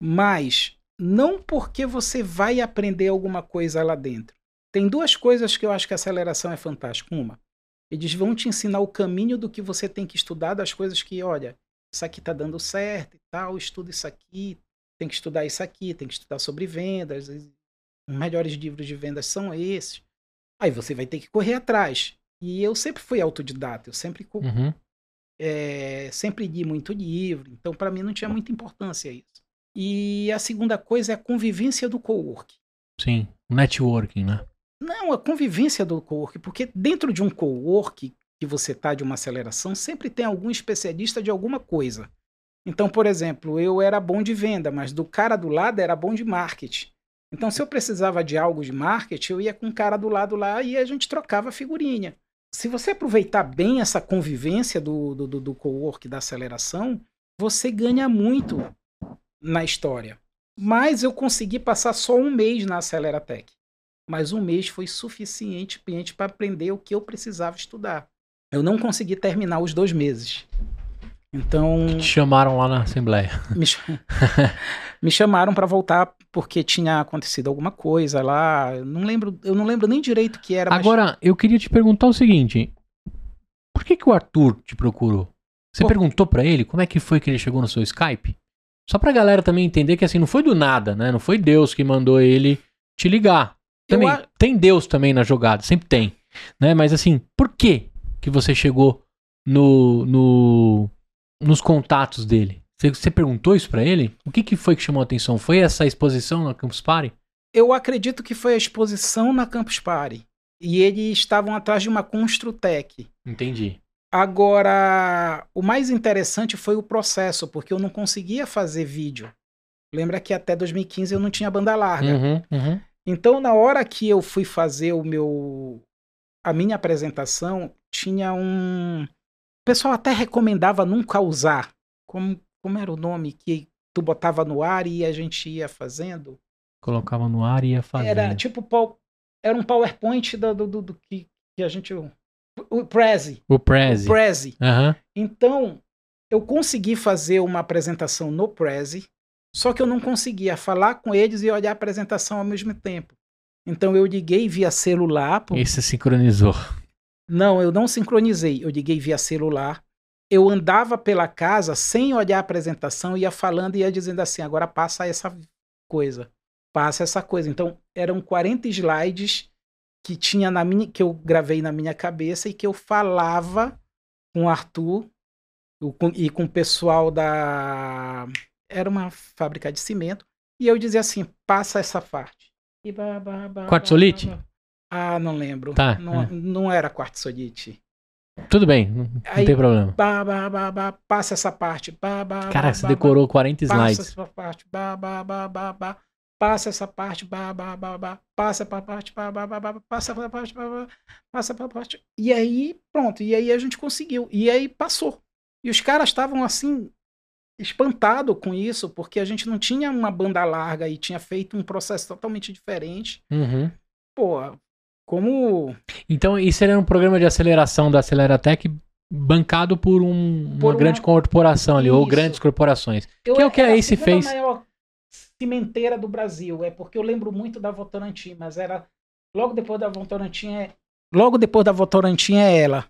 Mas não porque você vai aprender alguma coisa lá dentro. Tem duas coisas que eu acho que a aceleração é fantástica. Uma, eles vão te ensinar o caminho do que você tem que estudar, das coisas que, olha, isso aqui tá dando certo e tal, estuda isso aqui, tem que estudar isso aqui, tem que estudar sobre vendas, os melhores livros de vendas são esses. Aí você vai ter que correr atrás. E eu sempre fui autodidata, eu sempre, Uhum. é, sempre li muito livro, então para mim não tinha muita importância isso. E a segunda coisa é a convivência do cowork. Sim. Networking, né? Não, a convivência do cowork, porque dentro de um cowork que você tá de uma aceleração, sempre tem algum especialista de alguma coisa. Então, por exemplo, eu era bom de venda, mas do cara do lado era bom de marketing. Então, se eu precisava de algo de marketing, eu ia com o cara do lado lá e a gente trocava figurinha. Se você aproveitar bem essa convivência do, do, do, do cowork, da aceleração, você ganha muito na história. Mas eu consegui passar só um mês na Aceleratec. Mas um mês foi suficiente para aprender o que eu precisava estudar. Eu não consegui terminar os dois meses. Então, Te chamaram lá na Assembleia. me, me chamaram para voltar porque tinha acontecido alguma coisa lá. Eu não lembro, eu não lembro nem direito o que era. mas- Agora, eu queria te perguntar o seguinte: por que, que o Arthur te procurou? Você Pô. perguntou pra ele como é que foi que ele chegou no seu Skype? Só pra galera também entender que assim, não foi do nada, né? Não foi Deus que mandou ele te ligar. Também a- tem Deus também na jogada, sempre tem, né? Mas assim, por que que você chegou no, no nos contatos dele? Você, você perguntou isso pra ele? O que que foi que chamou a atenção? Foi essa exposição na Campus Party? Eu acredito que foi a exposição na Campus Party. E eles estavam atrás de uma Construtec. Entendi. Agora, o mais interessante foi o processo, porque eu não conseguia fazer vídeo. Lembra que até 2015 eu não tinha banda larga. Uhum, uhum. Então, na hora que eu fui fazer o meu a minha apresentação, tinha um o pessoal até recomendava nunca usar. Como como era o nome que tu botava no ar e a gente ia fazendo? Colocava no ar e ia fazer. Era tipo pau- era um PowerPoint do, do, do- do que, que a gente o Prezi, O o Prezi. Prezi. Aham. Então, eu consegui fazer uma apresentação no Prezi, só que eu não conseguia falar com eles e olhar a apresentação ao mesmo tempo. Então eu liguei via celular. Esse sincronizou. Não, eu não sincronizei. Eu liguei via celular. Eu andava pela casa sem olhar a apresentação, ia falando e ia dizendo assim: agora passa essa coisa, passa essa coisa. Então eram 40 slides que tinha na minha, que eu gravei na minha cabeça e que eu falava com o Arthur o- com- e com o pessoal da era uma fábrica de cimento e eu dizia assim: passa essa parte. E Quartzolite? Ah, não lembro. Tá, Não, é. não era quartzolite. Tudo bem, não, não Aí- tem problema. Ba, ba, ba, ba, passa essa parte. Ba, ba, Cara, ba, você decorou 40 ba, passa slides. essa parte. Ba, ba, ba, ba, ba, passa essa parte. Ba, ba, ba, ba, passa pra parte. Ba, ba, ba, ba, passa pra parte. Ba, ba, passa pra parte. E aí, pronto. E aí a gente conseguiu. E aí passou. E os caras estavam assim espantados com isso, porque a gente não tinha uma banda larga e tinha feito um processo totalmente diferente. Uhum. Pô, como Então, isso era um programa de aceleração da Aceleratec bancado por, um- Por uma grande uma- corporação ali, ou Isso. grandes corporações. Eu Que é o que era a Ace fez. maior cimenteira do Brasil. É porque eu lembro muito da Votorantim, mas era logo depois da Votorantim é logo depois da Votorantim é ela.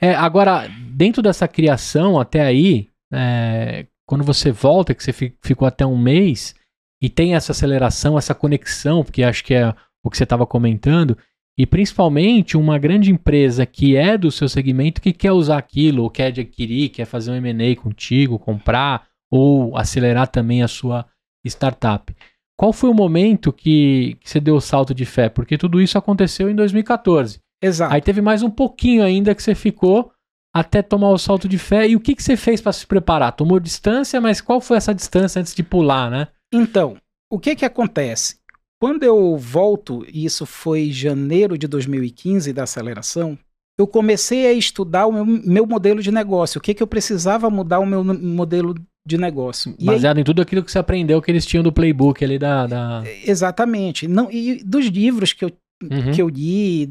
É, agora, dentro dessa criação até aí, é, quando você volta, que você fi- ficou até um mês, e tem essa aceleração, essa conexão, porque acho que é o que você estava comentando, e principalmente uma grande empresa que é do seu segmento que quer usar aquilo, ou quer adquirir, quer fazer um M&A contigo, comprar, ou acelerar também a sua startup. qual foi o momento que, que você deu o salto de fé? Porque tudo isso aconteceu em 2014. Exato. Aí teve mais um pouquinho ainda que você ficou até tomar o salto de fé. E o que, que você fez para se preparar? Tomou distância, mas qual foi essa distância antes de pular, né? Então, o que que acontece? Quando eu volto, e isso foi janeiro de 2015 da aceleração, eu comecei a estudar o meu, meu modelo de negócio. O que que eu precisava mudar o meu modelo de negócio. E aí- Baseado em tudo aquilo que você aprendeu que eles tinham do playbook ali da. da... exatamente. Não, e dos livros que eu Uhum. que eu li,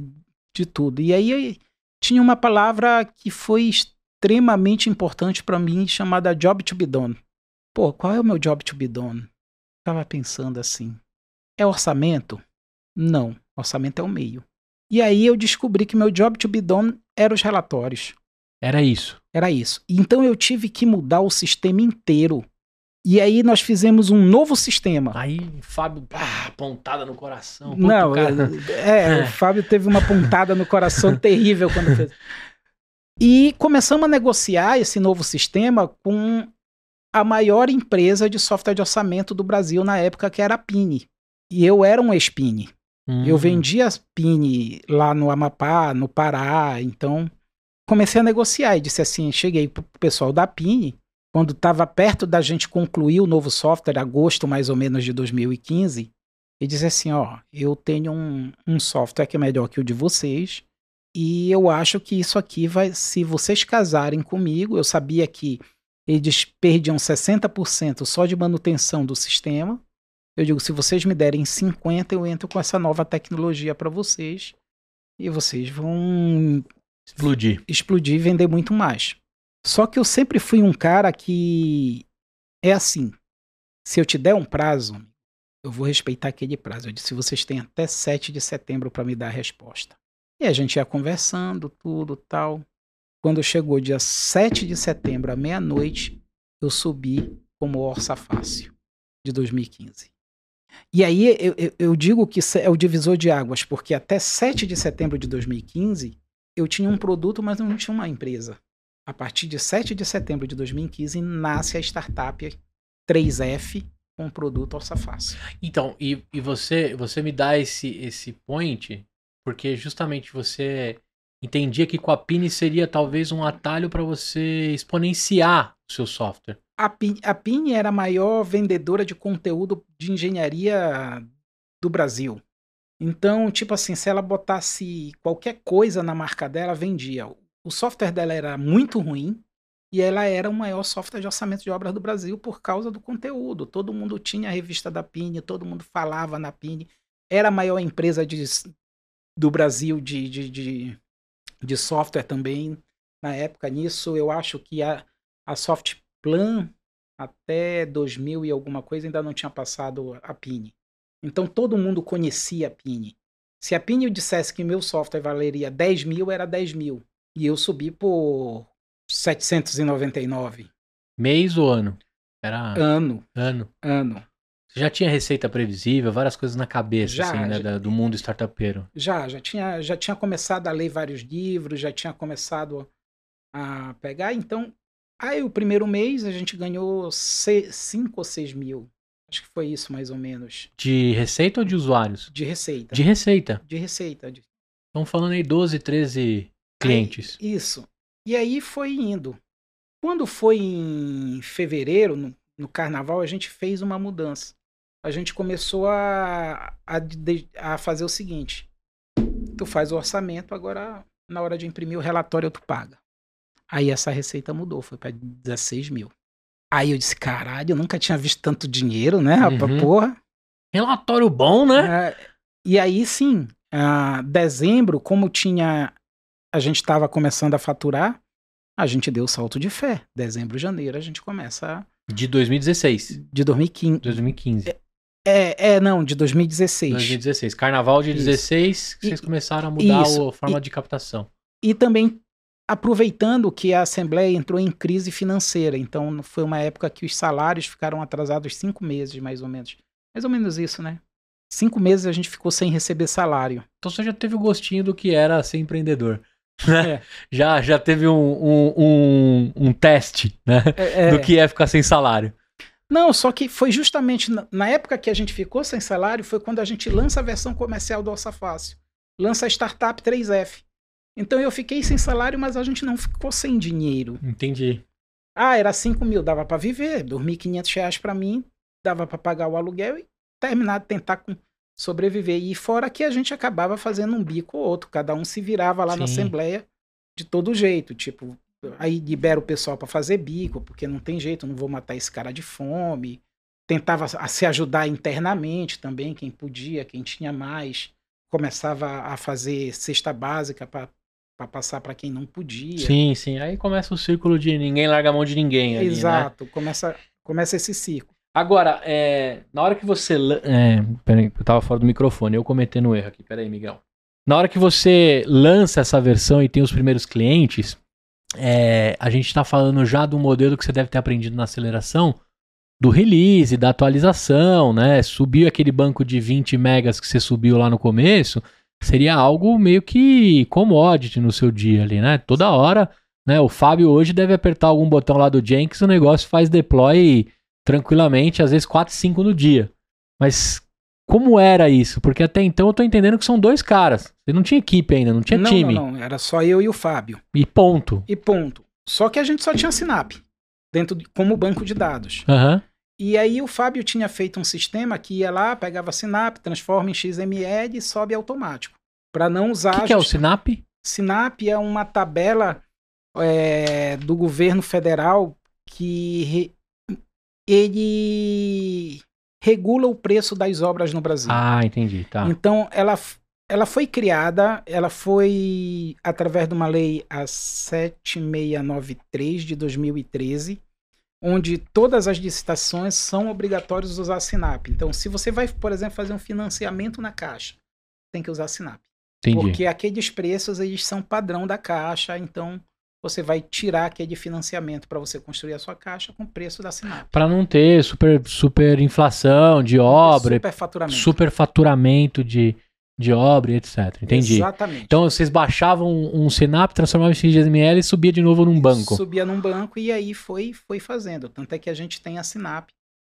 de tudo. E aí tinha uma palavra que foi extremamente importante para mim, chamada job to be done. Pô, qual é o meu job to be done? Tava pensando assim. É orçamento? Não, orçamento é o meio. E aí eu descobri que meu job to be done era os relatórios. Era isso. Era isso. Então eu tive que mudar o sistema inteiro. E aí nós fizemos um novo sistema. Aí, Fábio, pá, pontada no coração. Não, é, É. o Fábio teve uma pontada no coração terrível quando fez. E começamos a negociar esse novo sistema com a maior empresa de software de orçamento do Brasil na época, que era a Pini. E eu era um ex-Pini. Eu Hum. vendia Pini lá no Amapá, no Pará, então comecei a negociar e disse assim, cheguei pro pessoal da Pini, quando estava perto da gente concluir o novo software, agosto mais ou menos de 2015, e disse assim, ó, eu tenho um, um software que é melhor que o de vocês, e eu acho que isso aqui vai, se vocês casarem comigo, eu sabia que eles perdiam 60% só de manutenção do sistema, eu digo, se vocês me derem 50, eu entro com essa nova tecnologia para vocês e vocês vão Explodir. explodir e vender muito mais. Só que eu sempre fui um cara que é assim. Se eu te der um prazo, eu vou respeitar aquele prazo. Eu disse, vocês têm até 7 de setembro para me dar a resposta. E a gente ia conversando, tudo tal. Quando chegou dia 7 de setembro, à meia-noite, eu subi como Orça Fácil, de 2015. E aí eu, eu- eu digo que é o divisor de águas, porque até 7 de setembro de 2015, eu tinha um produto, mas não tinha uma empresa. A partir de 7 de setembro de 2015, nasce a startup 3F com o produto Orça Fácil. Então, e, e você, você me dá esse, esse point, porque justamente você entendia que com a Pini seria talvez um atalho para você exponenciar o seu software. A Pin, a Pini era a maior vendedora de conteúdo de engenharia do Brasil. Então, tipo assim, se ela botasse qualquer coisa na marca dela, vendia. O software dela era muito ruim e ela era o maior software de orçamento de obras do Brasil por causa do conteúdo. Todo mundo tinha a revista da Pini, todo mundo falava na Pini. Era a maior empresa de, do Brasil de, de, de, de software também. Na época nisso, eu acho que a, a Softplan até 2000 e alguma coisa ainda não tinha passado a Pini. Então todo mundo conhecia a Pini. Se a Pini dissesse que meu software valeria 10 mil, era 10 mil. E eu subi por 799. Mês ou ano? Era Ano, ano. ano. Você já tinha receita previsível, várias coisas na cabeça, Já, assim, né, já. do mundo startupeiro. Já, já tinha, já tinha começado a ler vários livros, já tinha começado a pegar. Então, aí o primeiro mês a gente ganhou 5 ou 6 mil. Acho que foi isso mais ou menos. De receita ou de usuários? De receita. De receita. De receita. de- Estamos falando aí 12, 13 clientes. Aí, isso. E aí foi indo. Quando foi em fevereiro, no, no carnaval, a gente fez uma mudança. A gente começou a, a, a fazer o seguinte: tu faz o orçamento, agora na hora de imprimir o relatório tu paga. Aí essa receita mudou, foi para 16 mil. Aí eu disse: caralho, eu nunca tinha visto tanto dinheiro, né, rapaz? Uhum. Porra. Relatório bom, né? É, e aí sim, a dezembro, como tinha a gente estava começando a faturar, a gente deu o salto de fé. Dezembro, janeiro, a gente começa a- De 2016. de 2015. 2015. É, é, não, de 2016. 2016. Carnaval de Isso. 16, que E- vocês começaram a mudar isso. a forma E- de captação. E também aproveitando que a Assembleia entrou em crise financeira. Então foi uma época que os salários ficaram atrasados cinco meses, mais ou menos. Mais ou menos isso, né? Cinco meses a gente ficou sem receber salário. Então você já teve o gostinho do que era ser empreendedor. É. Já, já teve um, um, um, um teste, né? É, Do que é ficar sem salário. Não, só que foi justamente na, na época que a gente ficou sem salário, foi quando a gente lança a versão comercial do Alça Fácil. Lança a startup 3F. Então eu fiquei sem salário, mas a gente não ficou sem dinheiro. Entendi. Ah, era 5 mil, dava para viver, 2.500 reais para mim, dava para pagar o aluguel e terminar de tentar com, sobreviver. E fora que a gente acabava fazendo um bico ou outro, cada um se virava lá na Sim. assembleia de todo jeito, tipo, aí libera o pessoal para fazer bico, porque não tem jeito, não vou matar esse cara de fome. Tentava se ajudar internamente também, quem podia, quem tinha mais, começava a fazer cesta básica para passar para quem não podia. Sim, sim. Aí começa o círculo de ninguém larga a mão de ninguém ali, né? Exato, começa, começa esse ciclo. Agora, é, na hora que você. É, peraí, eu tava fora do microfone, eu cometendo um erro aqui. Peraí, Miguel. Na hora que você lança essa versão e tem os primeiros clientes, é, a gente tá falando já do modelo que você deve ter aprendido na aceleração, do release, da atualização, né? Subir aquele banco de 20 megas que você subiu lá no começo, seria algo meio que commodity no seu dia ali, né? Toda hora, né? O Fábio hoje deve apertar algum botão lá do Jenkins, o negócio faz deploy tranquilamente, às vezes 4, 5 no dia. Mas como era isso? Porque até então eu tô entendendo que são dois caras. Você não tinha equipe ainda, não tinha não, time. não, não, era só eu e o Fábio. E ponto. E ponto. Só que a gente só tinha Sinap dentro de, como banco de dados. Aham. E aí o Fábio tinha feito um sistema que ia lá, pegava Sinap, transforma em XML e sobe automático. Para não O usar. que, que é o Sinap? Sinap é uma tabela é, do governo federal que ele regula o preço das obras no Brasil. Ah, entendi. Tá. Então, ela, ela foi criada, ela foi através de uma lei, a 7693 de 2013, onde todas as licitações são obrigatórias usar Sinap. Então, se você vai, por exemplo, fazer um financiamento na Caixa, tem que usar Sinap. Entendi. Porque aqueles preços, eles são padrão da Caixa, então você vai tirar aquele financiamento para você construir a sua caixa com o preço da Sinap. Pra não ter super, super inflação de obra, Superfaturamento. super faturamento de, de obra, etc. Entendi. Exatamente. Então vocês baixavam um Sinap, transformavam em XML e subia de novo num banco. Subia num banco e aí foi, foi fazendo. Tanto é que a gente tem a Sinap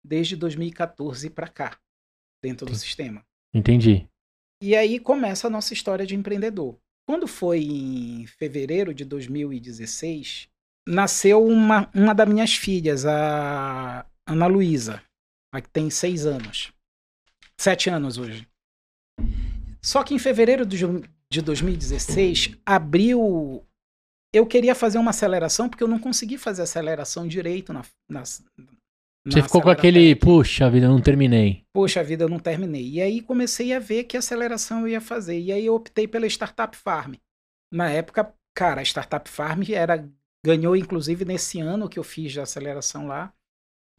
desde 2014 para cá, dentro do sistema. Entendi. E aí começa a nossa história de empreendedor. Quando foi em fevereiro de 2016, nasceu uma, uma das minhas filhas, a Ana Luísa, a que tem seis anos. Sete anos hoje. Só que em fevereiro de ju- de 2016, abriu. Eu queria fazer uma aceleração, porque eu não consegui fazer aceleração direito na. nas- Você ficou com aquele, puxa vida, não terminei. Poxa vida, eu não terminei. E aí comecei a ver que aceleração eu ia fazer. E aí eu optei pela Startup Farm. Na época, cara, a Startup Farm era ganhou inclusive nesse ano que eu fiz de aceleração lá,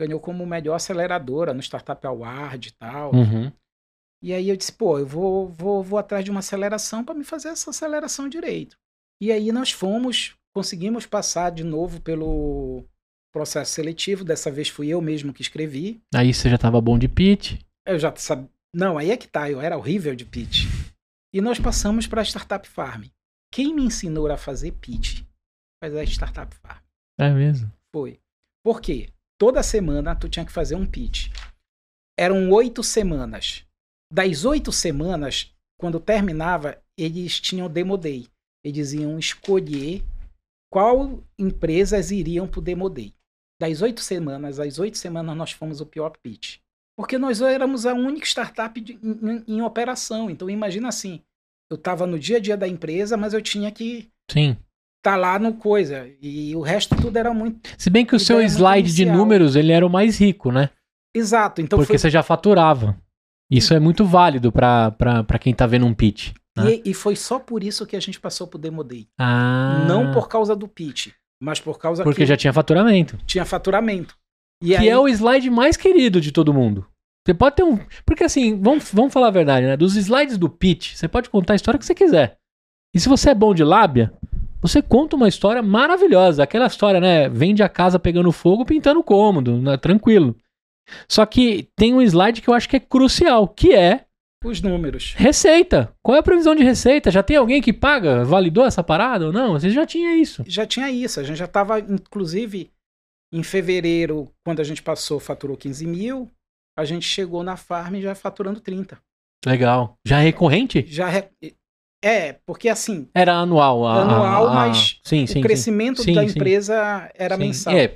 ganhou como melhor aceleradora no Startup Award e tal. Uhum. E aí eu disse, pô, eu vou, vou, vou atrás de uma aceleração para me fazer essa aceleração direito. E aí nós fomos, conseguimos passar de novo pelo processo seletivo. Dessa vez fui eu mesmo que escrevi. Aí você já tava bom de pitch. Eu já sabia. Não, aí é que tá, eu era horrível de pitch. E nós passamos para a Startup Farm. Quem me ensinou a fazer pitch foi a Startup Farm. É mesmo. Foi. Por quê? Toda semana tu tinha que fazer um pitch. Eram oito semanas. Das oito semanas, quando terminava, eles tinham demo day. Eles iam escolher qual empresas iriam pro demo day. Das oito semanas, às oito semanas nós fomos o pior pitch. Porque nós éramos a única startup de- em, em operação. Então imagina assim, eu estava no dia a dia da empresa, mas eu tinha que Sim. estar lá no coisa. E o resto tudo era muito Se bem que o seu slide de números, ele era o mais rico, né? Exato. Então Porque foi, você já faturava. Isso é muito válido pra quem tá vendo um pitch. né? e, e foi só por isso que a gente passou pro Demo Day. Ah, Não por causa do pitch, mas por causa Porque que já tinha faturamento. tinha faturamento. E que aí, é o slide mais querido de todo mundo. Você pode ter um. Porque assim, vamos, vamos falar a verdade, né? Dos slides do pitch, você pode contar a história que você quiser. E se você é bom de lábia, você conta uma história maravilhosa. Aquela história, né? Vende a casa pegando fogo, pintando cômodo, né? tranquilo. Só que tem um slide que eu acho que é crucial, que é os números. receita. Qual é a previsão de receita? Já tem alguém que paga? Validou essa parada ou não? Você já tinha isso. Já tinha isso. A gente já estava, inclusive, Em fevereiro, quando a gente passou, faturou 15 mil. A gente chegou na farm já faturando 30. Legal. Já é recorrente? Já re... É, porque assim. Era anual. A, anual, a, a, mas sim, o sim, crescimento sim. da empresa era mensal. É,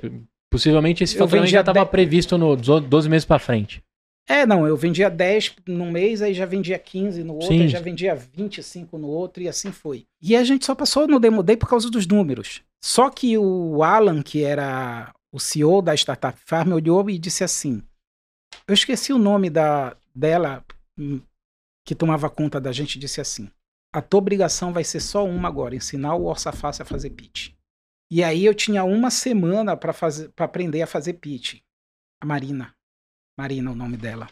possivelmente esse faturamento já estava de- previsto no 12 meses pra frente. É, não, eu vendia 10 num mês, aí já vendia 15 no outro, Sim. aí já vendia 25 no outro, e assim foi. E a gente só passou no Demo Day por causa dos números. Só que o Alan, que era o CEO da Startup Farm, olhou e disse assim: Eu esqueci o nome da, dela, hum, que tomava conta da gente, disse assim: A tua obrigação vai ser só uma agora, ensinar o Orça Fácil a fazer pitch. E aí eu tinha uma semana para aprender a fazer pitch. A Marina. Marina, o nome dela.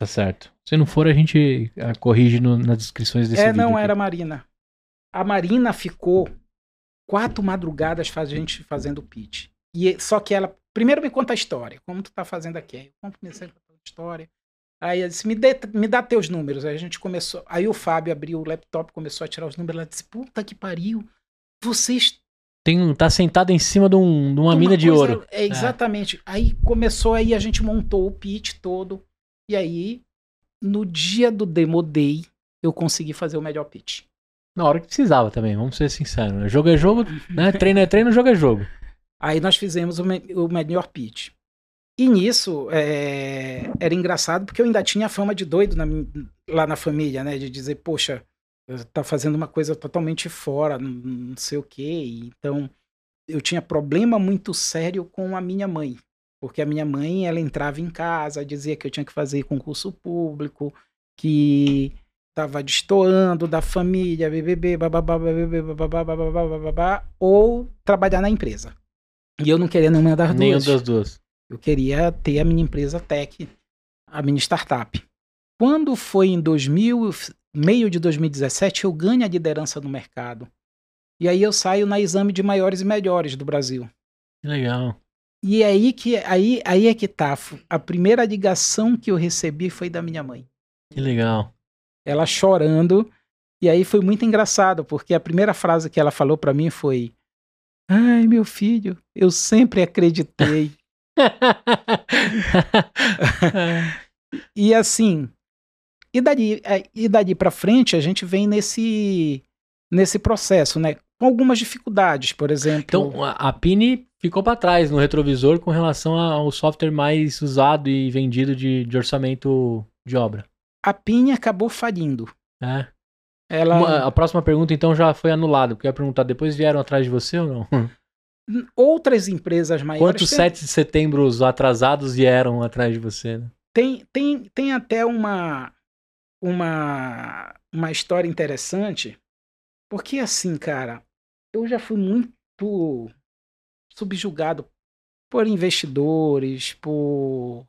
Tá certo. Se não for, a gente ah, corrige no- nas descrições desse é, vídeo. não aqui. era a Marina. A Marina ficou quatro madrugadas faz a gente fazendo pitch. E só que ela primeiro me conta a história, como tu tá fazendo aqui. Aí eu comecei a contar a história. Aí ela disse: "Me dê, me dá teus números". Aí a gente começou, aí o Fábio abriu o laptop, começou a tirar os números, ela disse: "Puta que pariu. Vocês Tem, um- tá sentado em cima de, um- de uma Uma mina de ouro. É, exatamente. Aí começou aí, a gente montou o pitch todo. E aí, no dia do Demo Day, eu consegui fazer o melhor pitch. Na hora que precisava também, vamos ser sinceros. Né? Jogo é jogo, né? Treino é treino, jogo é jogo. Aí nós fizemos o, me- o melhor pitch. E nisso, é, era engraçado porque eu ainda tinha fama de doido na lá na família, né? De dizer, poxa, tá fazendo uma coisa totalmente fora, não, sei o quê. Então, eu tinha problema muito sério com a minha mãe. Porque a minha mãe, ela entrava em casa, dizia que eu tinha que fazer concurso público, que estava destoando da família, BBB, bababá, BBB, bababá, bababá, bababá, ou trabalhar na empresa. E eu não queria nenhuma das duas. das duas. Eu queria ter a minha empresa tech, a minha startup. Quando foi em 2000, meio de 2017, eu ganho a liderança no mercado. E aí eu saio na exame de maiores e melhores do Brasil. Que legal. E é aí que aí, aí é que tá. A primeira ligação que eu recebi foi da minha mãe. Que legal. Ela chorando. E aí foi muito engraçado, porque a primeira frase que ela falou pra mim foi: Ai, meu filho, eu sempre acreditei. E assim, e dali, é, e dali para frente a gente vem nesse nesse processo, né? Com algumas dificuldades, por exemplo. então, a, Pini ficou pra trás no retrovisor com relação ao software mais usado e vendido de, de orçamento de obra. a PIN acabou falindo. né? Ela a próxima pergunta, então, já foi anulada. Porque eu ia perguntar, depois vieram atrás de você ou não? outras empresas maiores Quantos têm, 7 de setembro atrasados vieram atrás de você? Né? tem, tem, tem até uma uma uma história interessante, porque assim, cara, eu já fui muito subjugado por investidores, por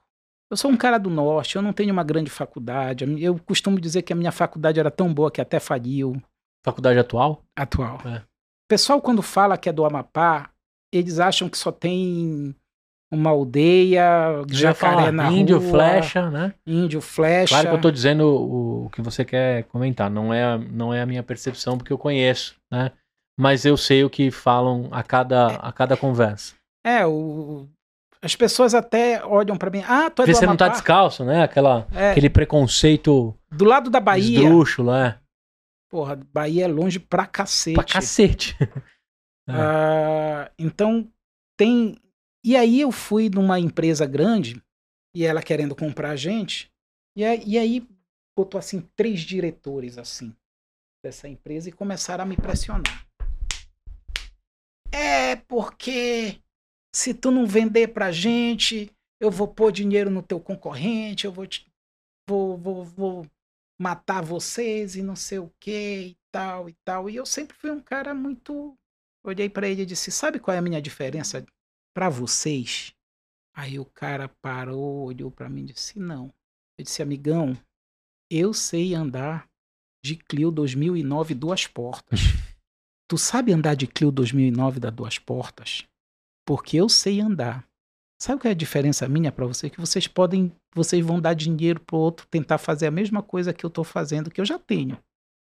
eu sou um cara do norte, eu não tenho uma grande faculdade. Eu costumo dizer que a minha faculdade era tão boa que até faliu. Faculdade atual? atual. É. O pessoal, quando fala que é do Amapá, eles acham que só tem uma aldeia, jacaré na Índio, rua, flecha, né? índio, flecha. Claro que eu tô dizendo o, o que você quer comentar, não é, a- não é a minha percepção, porque eu conheço, né? Mas eu sei o que falam a cada, a cada conversa. É, o... as pessoas até olham pra mim, ah, tu é Vê do você não tá Amapá? descalço, né? Aquela, É, Aquele preconceito do lado da Bahia. esdrúxulo, é. Porra, Bahia é longe pra cacete. Pra cacete. É. Ah, então tem. E aí eu fui numa empresa grande e ela querendo comprar a gente. E aí, e aí botou assim três diretores assim dessa empresa e começaram a me pressionar. É porque se tu não vender pra gente, eu vou pôr dinheiro no teu concorrente, eu vou te, vou, vou, vou matar vocês e não sei o que e tal e tal. E eu sempre fui um cara muito Olhei pra ele e disse: Sabe qual é a minha diferença pra vocês? Aí o cara parou, olhou pra mim e disse: Não. Eu disse: Amigão, eu sei andar de Clio 2009 duas portas. tu sabe andar de Clio 2009 da duas portas? Porque eu sei andar. Sabe qual é a diferença minha pra você? Que vocês podem, vocês vão dar dinheiro pro outro tentar fazer a mesma coisa que eu tô fazendo, que eu já tenho.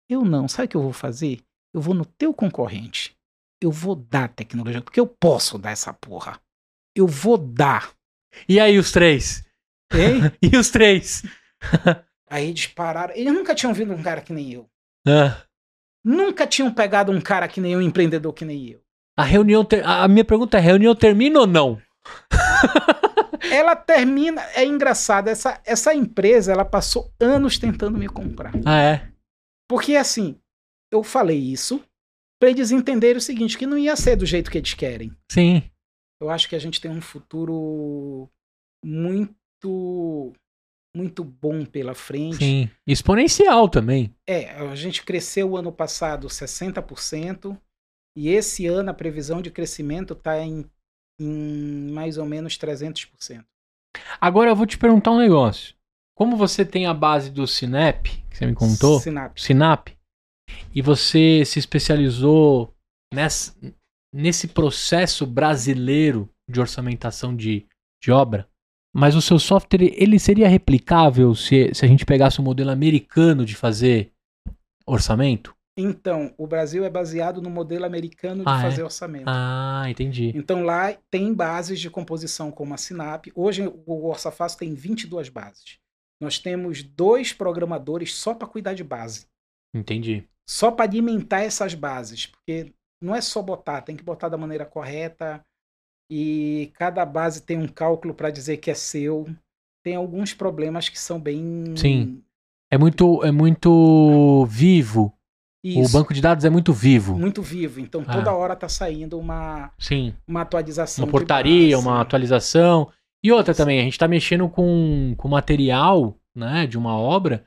Eu não. Sabe o que eu vou fazer? Eu vou no teu concorrente eu vou dar tecnologia, porque eu posso dar essa porra. eu vou dar. E aí os três? Hein? E os três? Aí eles pararam. Eles nunca tinham vindo um cara que nem eu. Ah, Nunca tinham pegado um cara que nem eu, um empreendedor que nem eu. a reunião. ter- A a minha pergunta é: a reunião termina ou não? Ela termina. É engraçado. Essa, essa empresa, ela passou anos tentando me comprar. Ah, é? Porque assim, eu falei isso pra eles entenderem o seguinte: que não ia ser do jeito que eles querem. Sim. Eu acho que a gente tem um futuro muito. Muito bom pela frente. Sim. Exponencial também. É, a gente cresceu ano passado 60%, e esse ano a previsão de crescimento está em, em mais ou menos 300%. Agora eu vou te perguntar um negócio. Como você tem a base do Sinep, que você me contou, Sinap. Sinap, e você se especializou nessa, nesse processo brasileiro de orçamentação de, de obra, mas o seu software ele seria replicável se, se a gente pegasse o modelo americano de fazer orçamento? Então, o Brasil é baseado no modelo americano de Ah, é? fazer orçamento. Ah, entendi. Então lá tem bases de composição como a Sinap. Hoje o Orçafácil tem 22 bases. Nós temos dois programadores só para cuidar de base. Entendi. Só para alimentar essas bases. Porque não é só botar, tem que botar da maneira correta. E cada base tem um cálculo para dizer que é seu. Tem alguns problemas que são bem. Sim. É muito, é muito vivo. O Isso, banco de dados é muito vivo. muito vivo. Então Ah. toda hora tá saindo uma, Sim. uma atualização. Uma portaria, uma atualização. E outra Sim. também, a gente tá mexendo com, com material, né, de uma obra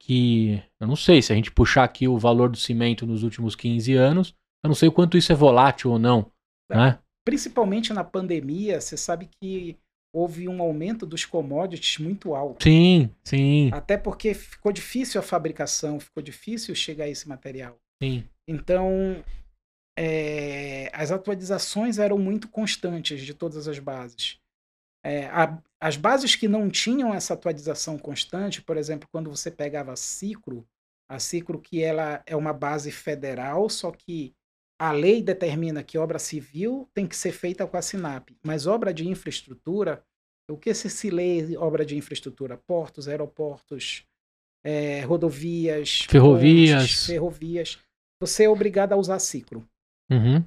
que eu não sei se a gente puxar aqui o valor do cimento nos últimos 15 anos, eu não sei o quanto isso é volátil ou não, né? principalmente na pandemia, você sabe que houve um aumento dos commodities muito alto. Sim, sim, Até porque ficou difícil a fabricação, ficou difícil chegar a esse material. sim. Então, é, as atualizações eram muito constantes de todas as bases. É, a- as bases que não tinham essa atualização constante, por exemplo, quando você pegava a Cicro, a Cicro que ela é uma base federal, só que a lei determina que obra civil tem que ser feita com a SINAP, mas obra de infraestrutura, o que se, se lê obra de infraestrutura? Portos, aeroportos, é, rodovias, Ferrovias. pontes, ferrovias. Você é obrigado a usar a Cicro. Uhum.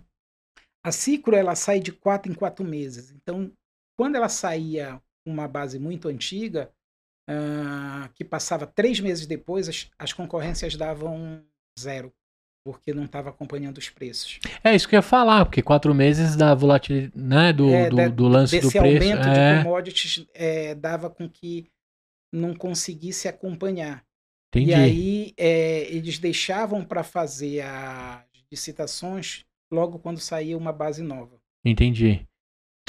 A Cicro ela sai de quatro em quatro meses. Então, quando ela saía uma base muito antiga, ah, que passava três meses depois, as, as concorrências davam zero, porque não estava acompanhando os preços. É isso que eu ia falar, porque quatro meses da volatilidade, né, do, É, do, da- do lance do preço. aumento é, de commodities eh, dava com que não conseguisse acompanhar. entendi. E aí eh, eles deixavam para fazer as licitações logo quando saía uma base nova. Entendi.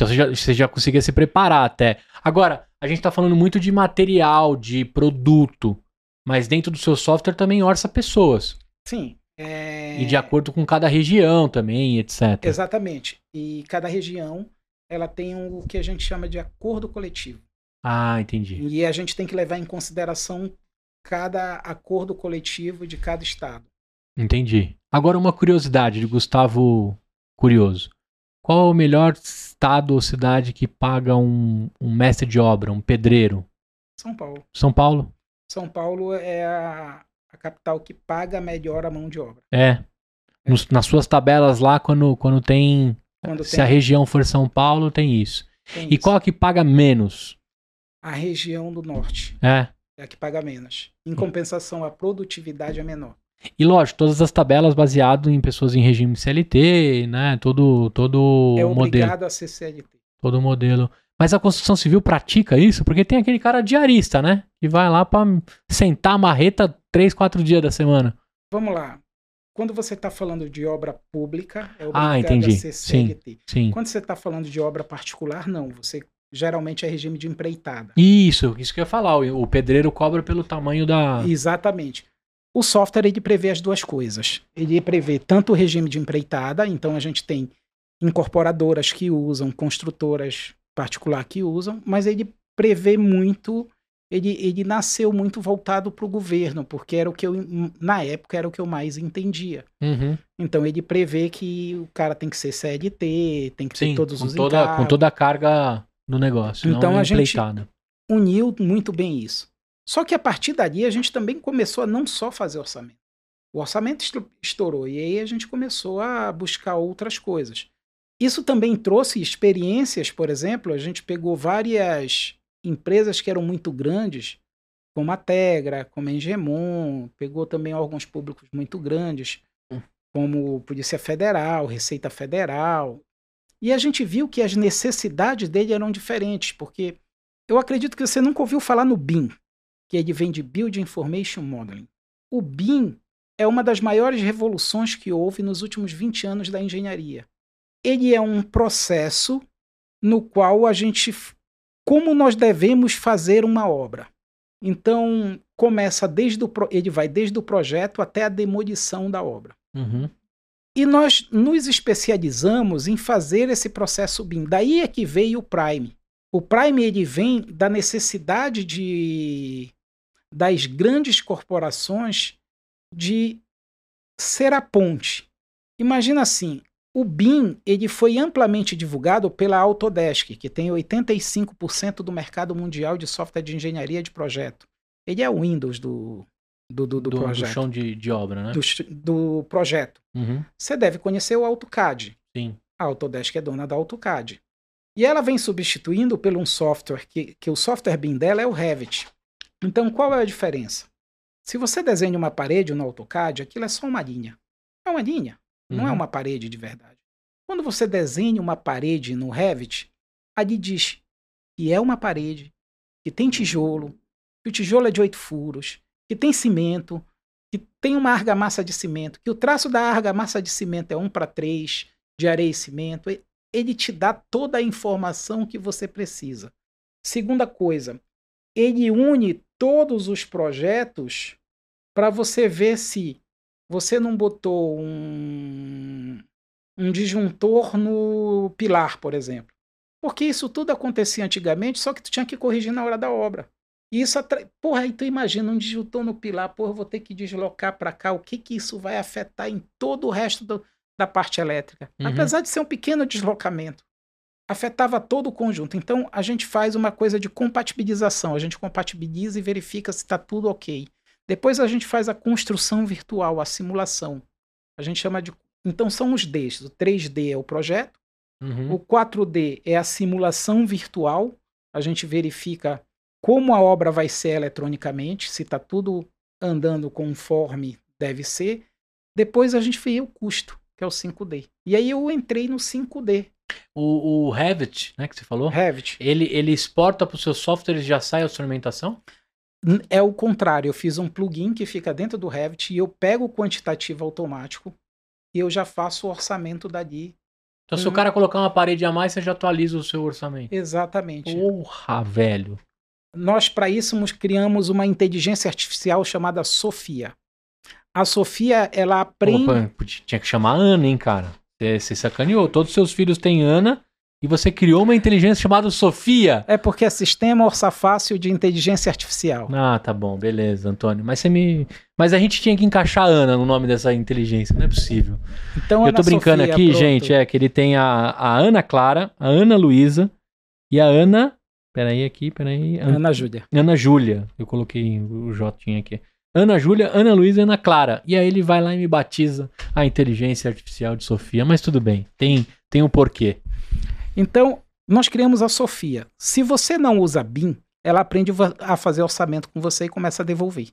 Então você já, você já conseguia se preparar até. Agora, a gente tá falando muito de material, de produto, mas dentro do seu software também orça pessoas. Sim. eh, E de acordo com cada região também, etc. Exatamente. E cada região ela tem o que a gente chama de acordo coletivo. Ah, entendi. E a gente tem que levar em consideração cada acordo coletivo de cada estado. Entendi. Agora uma curiosidade de Gustavo Curioso. Qual é o melhor estado ou cidade que paga um, um mestre de obra, um pedreiro? São Paulo. São Paulo? São Paulo é a, a capital que paga melhor a mão de obra. É. Nos- nas suas tabelas lá, quando, quando tem. Quando se tem, a região for São Paulo, tem isso. tem E isso. qual é que paga menos? A região do norte É. é a que paga menos. Em compensação, a produtividade é menor. E lógico, todas as tabelas baseado em pessoas em regime CLT, né? Todo, todo É modelo. obrigado a ser CLT. Todo modelo. Mas a construção civil pratica isso? Porque tem aquele cara diarista, né? Que vai lá pra sentar a marreta três, quatro dias da semana. Vamos lá. Quando você está falando de obra pública, é Ah, obrigado entendi. a ser Sim. CLT. Sim. Quando você está falando de obra particular, não. Você geralmente é regime de empreitada. Isso, isso que eu ia falar. O, o pedreiro cobra pelo tamanho da. Exatamente. O software ele prevê as duas coisas. Ele prevê tanto o regime de empreitada, então a gente tem incorporadoras que usam, construtoras particular que usam, mas ele prevê muito ele, ele nasceu muito voltado para o governo, porque era o que eu, na época, era o que eu mais entendia. Uhum. Então ele prevê que o cara tem que ser CLT, tem que Sim, ter todos os toda, encargos. com toda a carga do negócio. Então não a gente- uniu muito bem isso. Só que a partir dali a gente também começou a não só fazer orçamento. O orçamento estourou e aí a gente começou a buscar outras coisas. Isso também trouxe experiências, por exemplo, a gente pegou várias empresas que eram muito grandes, como a Tegra, como a Engemon, pegou também órgãos públicos muito grandes, Hum. como Polícia Federal, Receita Federal. E a gente viu que as necessidades dele eram diferentes, porque eu acredito que você nunca ouviu falar no BIM, que ele vem de Build Information Modeling. O BIM é uma das maiores revoluções que houve nos últimos 20 anos da engenharia. Ele é um processo no qual a gente. Como nós devemos fazer uma obra. Então, começa desde o. Ele vai desde o projeto até a demolição da obra. Uhum. E nós nos especializamos em fazer esse processo BIM. Daí é que veio o Prime. O Prime ele vem da necessidade de das grandes corporações de ser a ponte. Imagina assim, o BIM ele foi amplamente divulgado pela Autodesk, que tem 85% do mercado mundial de software de engenharia de projeto. Ele é o Windows do, do, do, do Do, do projeto. chão de, de obra, né? do do projeto. Uhum. Você deve conhecer o AutoCAD. Sim. A Autodesk é dona da AutoCAD. E ela vem substituindo por um software que, que o software BIM dela é o Revit. Então, qual é a diferença? Se você desenha uma parede no AutoCAD, aquilo é só uma linha. É uma linha, não é Uhum. uma parede de verdade. Quando você desenha uma parede no Revit, ali diz que é uma parede, que tem tijolo, que o tijolo é de oito furos, que tem cimento, que tem uma argamassa de cimento, que o traço da argamassa de cimento é 1 para 3, de areia e cimento. Ele te dá toda a informação que você precisa. Segunda coisa, ele une todos os projetos para você ver se você não botou um, um disjuntor no pilar, por exemplo. Porque isso tudo acontecia antigamente, só que tu tinha que corrigir na hora da obra. E isso atra... Porra, aí tu imagina um disjuntor no pilar, porra, eu vou ter que deslocar para cá, o que que isso vai afetar em todo o resto do- da parte elétrica? Uhum. Apesar de ser um pequeno deslocamento, afetava todo o conjunto. Então a gente faz uma coisa de compatibilização, a gente compatibiliza e verifica se está tudo ok. Depois a gente faz a construção virtual, a simulação. A gente chama de. Então são os Ds. O 3D é o projeto, Uhum. o 4D é a simulação virtual. A gente verifica como a obra vai ser eletronicamente, se está tudo andando conforme deve ser. Depois a gente vê o custo, que é o 5D. E aí eu entrei no 5D, O, o Revit, né, que você falou, Revit. ele, ele exporta para os seus softwares e já sai a instrumentação? É o contrário, eu fiz um plugin que fica dentro do Revit e eu pego o quantitativo automático e eu já faço o orçamento dali. Então, se o cara colocar uma parede a mais, você já atualiza o seu orçamento. Exatamente. Porra, velho. Nós, para isso, criamos uma inteligência artificial chamada Sofia. A Sofia, ela aprende. Opa, tinha que chamar Ana, hein, cara? Você, sacaneou. Todos os seus filhos têm Ana e você criou uma inteligência chamada Sofia. É porque é sistema orçafácil de inteligência artificial. Ah, tá bom, beleza, Antônio. Mas você me. Mas a gente tinha que encaixar Ana no nome dessa inteligência, não é possível. Então, Eu tô Ana brincando Sofia, aqui, pronto. gente, é que ele tem a, a Ana Clara, a Ana Luísa e a Ana. Peraí, aqui, peraí. An- Ana Júlia. Ana Júlia. Eu coloquei o J aqui. Ana Júlia, Ana Luísa e Ana Clara. E aí ele vai lá e me batiza a inteligência artificial de Sofia. Mas tudo bem, tem, tem um porquê. Então, nós criamos a Sofia. Se você não usa BIM, ela aprende a fazer orçamento com você e começa a devolver.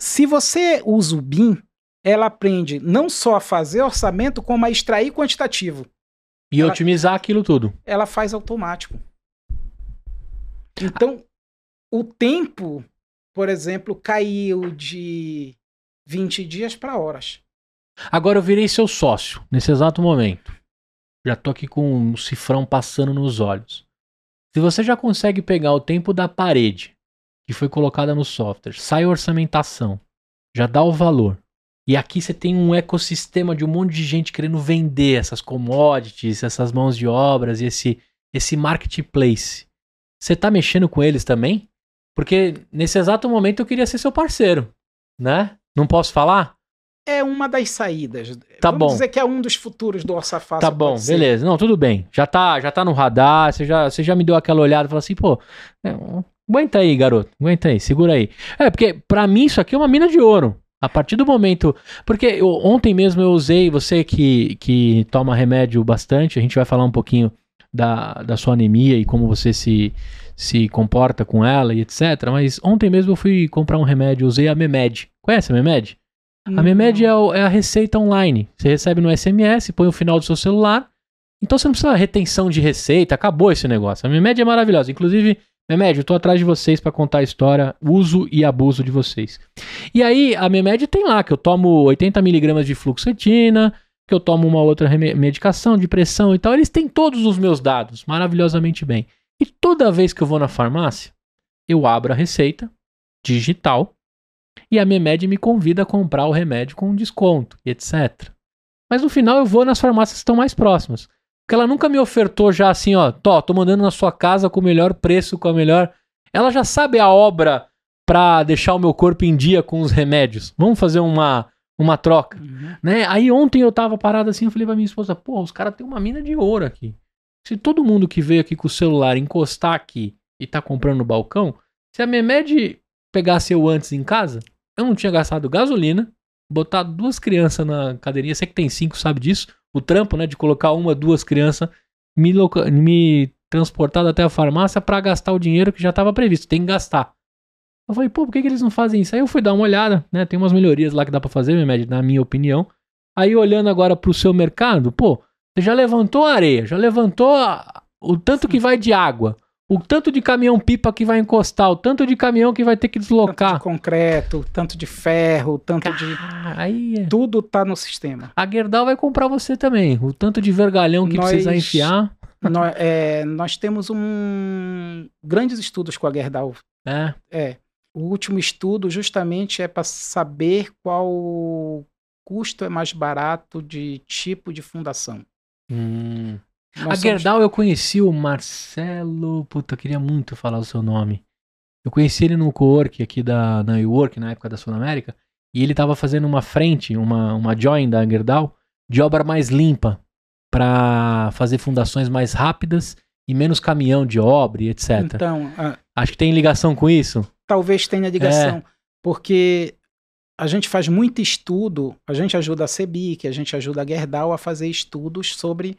Se você usa o BIM, ela aprende não só a fazer orçamento, como a extrair quantitativo. E Ela- otimizar aquilo tudo. Ela faz automático. Então, o tempo, por exemplo, caiu de 20 dias para horas. Agora eu virei seu sócio, nesse exato momento. Já tô aqui com um cifrão passando nos olhos. Se você já consegue pegar o tempo da parede que foi colocada no software, sai a orçamentação, já dá o valor. E aqui você tem um ecossistema de um monte de gente querendo vender essas commodities, essas mãos de obras e esse, esse marketplace. Você tá mexendo com eles também? Porque nesse exato momento eu queria ser seu parceiro, né? Não posso falar? É uma das saídas. Tá Vamos bom. dizer que é um dos futuros do Orça Fácil. Tá bom, beleza. Não, tudo bem. Já tá, já tá no radar, você já, você já me deu aquela olhada e falou assim, pô, é, aguenta aí, garoto, aguenta aí, segura aí. É, porque pra mim isso aqui é uma mina de ouro. A partir do momento. Porque eu- ontem mesmo eu usei, você que, que toma remédio bastante, a gente vai falar um pouquinho da, da sua anemia e como você se, se comporta com ela e etc. Mas ontem mesmo eu fui comprar um remédio, usei a Memed. Conhece a Memed? A Memed é, o- é a receita online. Você recebe no SMS, põe o final do seu celular. Então você não precisa de retenção de receita. Acabou esse negócio. A Memed é maravilhosa. Inclusive, Memed, eu tô atrás de vocês para contar a história, uso e abuso de vocês. E aí, a Memed tem lá que eu tomo 80mg de fluoxetina, que eu tomo uma outra medicação de pressão e tal. Eles têm todos os meus dados maravilhosamente bem. E toda vez que eu vou na farmácia, eu abro a receita digital e a Memed me convida a comprar o remédio com desconto, etc. Mas no final eu vou nas farmácias que estão mais próximas. Porque ela nunca me ofertou já assim, ó, tô, tô mandando na sua casa com o melhor preço, com a melhor. Ela já sabe a obra pra deixar o meu corpo em dia com os remédios. Vamos fazer uma, uma troca, Uhum. né? Aí ontem eu tava parado assim, eu falei pra minha esposa, pô, os caras têm uma mina de ouro aqui. Se todo mundo que veio aqui com o celular encostar aqui e tá comprando no balcão, se a Memed pegasse eu antes em casa, eu não tinha gastado gasolina, botado duas crianças na cadeirinha, você que tem cinco sabe disso, o trampo, né, de colocar uma, duas crianças, me, loca- me transportado até a farmácia pra gastar o dinheiro que já tava previsto, tem que gastar. Eu falei, pô, por que, que eles não fazem isso? Aí eu fui dar uma olhada, né, tem umas melhorias lá que dá pra fazer, Memed, na minha opinião. Aí olhando agora pro seu mercado, pô, você já levantou a areia, já levantou a- o tanto que vai de água, o tanto de caminhão pipa que vai encostar, o tanto de caminhão que vai ter que Tanto deslocar. de concreto, tanto de ferro, tanto de. Ah, aí é. Tudo tá no sistema. a Gerdau vai comprar você também. O tanto de vergalhão que Nós- precisar enfiar. nós, é, nós temos um grandes estudos com a Gerdau. É. É. O último estudo justamente é para saber qual custo é mais barato de tipo de fundação. Hum. Nós A somos- Gerdau eu conheci o Marcelo. Puta, eu queria muito falar o seu nome. Eu conheci ele no co-work aqui da na WeWork, na época da Sul América. E ele tava fazendo uma frente, uma, uma join da Gerdau, de obra mais limpa. Pra fazer fundações mais rápidas e menos caminhão de obra e etc. Então, a- Acho que tem ligação com isso. talvez tenha ligação, É. porque a gente faz muito estudo, a gente ajuda a CEBIC, a gente ajuda a Gerdau a fazer estudos sobre,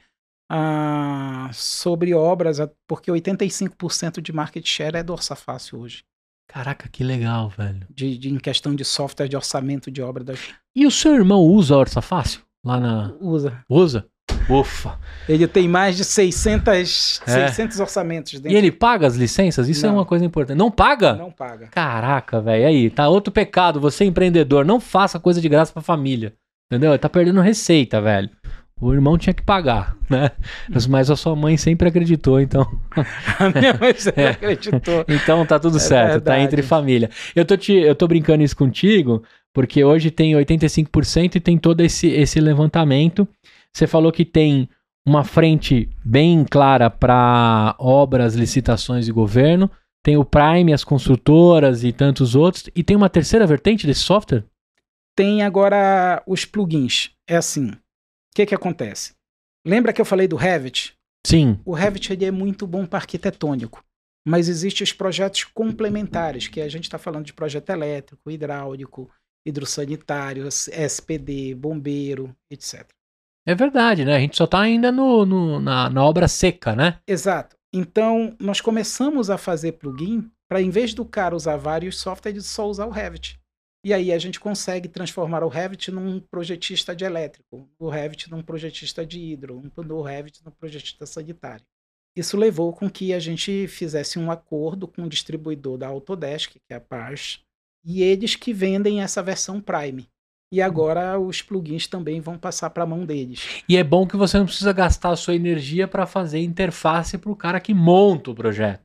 ah, sobre obras, a- porque 85% de market share é do Orça Fácil hoje, Caraca, que legal, velho. de, de- em questão de software de orçamento de obra. Das, E o seu irmão usa a Orça Fácil? Lá na. usa. Usa? Ufa. Ele tem mais de 600, É. 600 orçamentos dentro. E ele paga as licenças? Isso é Não. uma coisa importante. Não paga? não paga. Caraca, velho. Aí, tá outro pecado. Você é empreendedor, não faça coisa de graça pra família. Entendeu? Tá perdendo receita, velho. O irmão tinha que pagar, né? Mas- a sua mãe sempre acreditou, então. A minha mãe sempre É. acreditou. Então tá tudo É certo, tá verdade. entre família. Eu tô, te, eu tô brincando isso contigo, porque hoje tem 85% e tem todo esse, esse levantamento. Você falou que tem uma frente bem clara para obras, licitações e governo. Tem o Prime, as construtoras e tantos outros. E tem uma terceira vertente desse software? Tem agora os plugins. É assim. O que que acontece? Lembra que eu falei do Revit? Sim. O Revit ele é muito bom para arquitetônico, mas existem os projetos complementares, que a gente está falando de projeto elétrico, hidráulico, hidrossanitário, SPD, bombeiro, etc. É verdade, né? A gente só tá ainda no, no- na, na obra seca, né? Exato. Então, nós começamos a fazer plugin para, em vez do cara usar vários softwares, só usar o Revit. E aí a gente consegue transformar o Revit num projetista de elétrico, o Revit num projetista de hidro, o Revit num projetista sanitário. Isso levou com que a gente fizesse um acordo com o distribuidor da Autodesk, que é a Pars, e eles que vendem essa versão Prime. E agora os plugins também vão passar para a mão deles. E é bom que você não precisa gastar a sua energia para fazer interface pro cara que monta o projeto.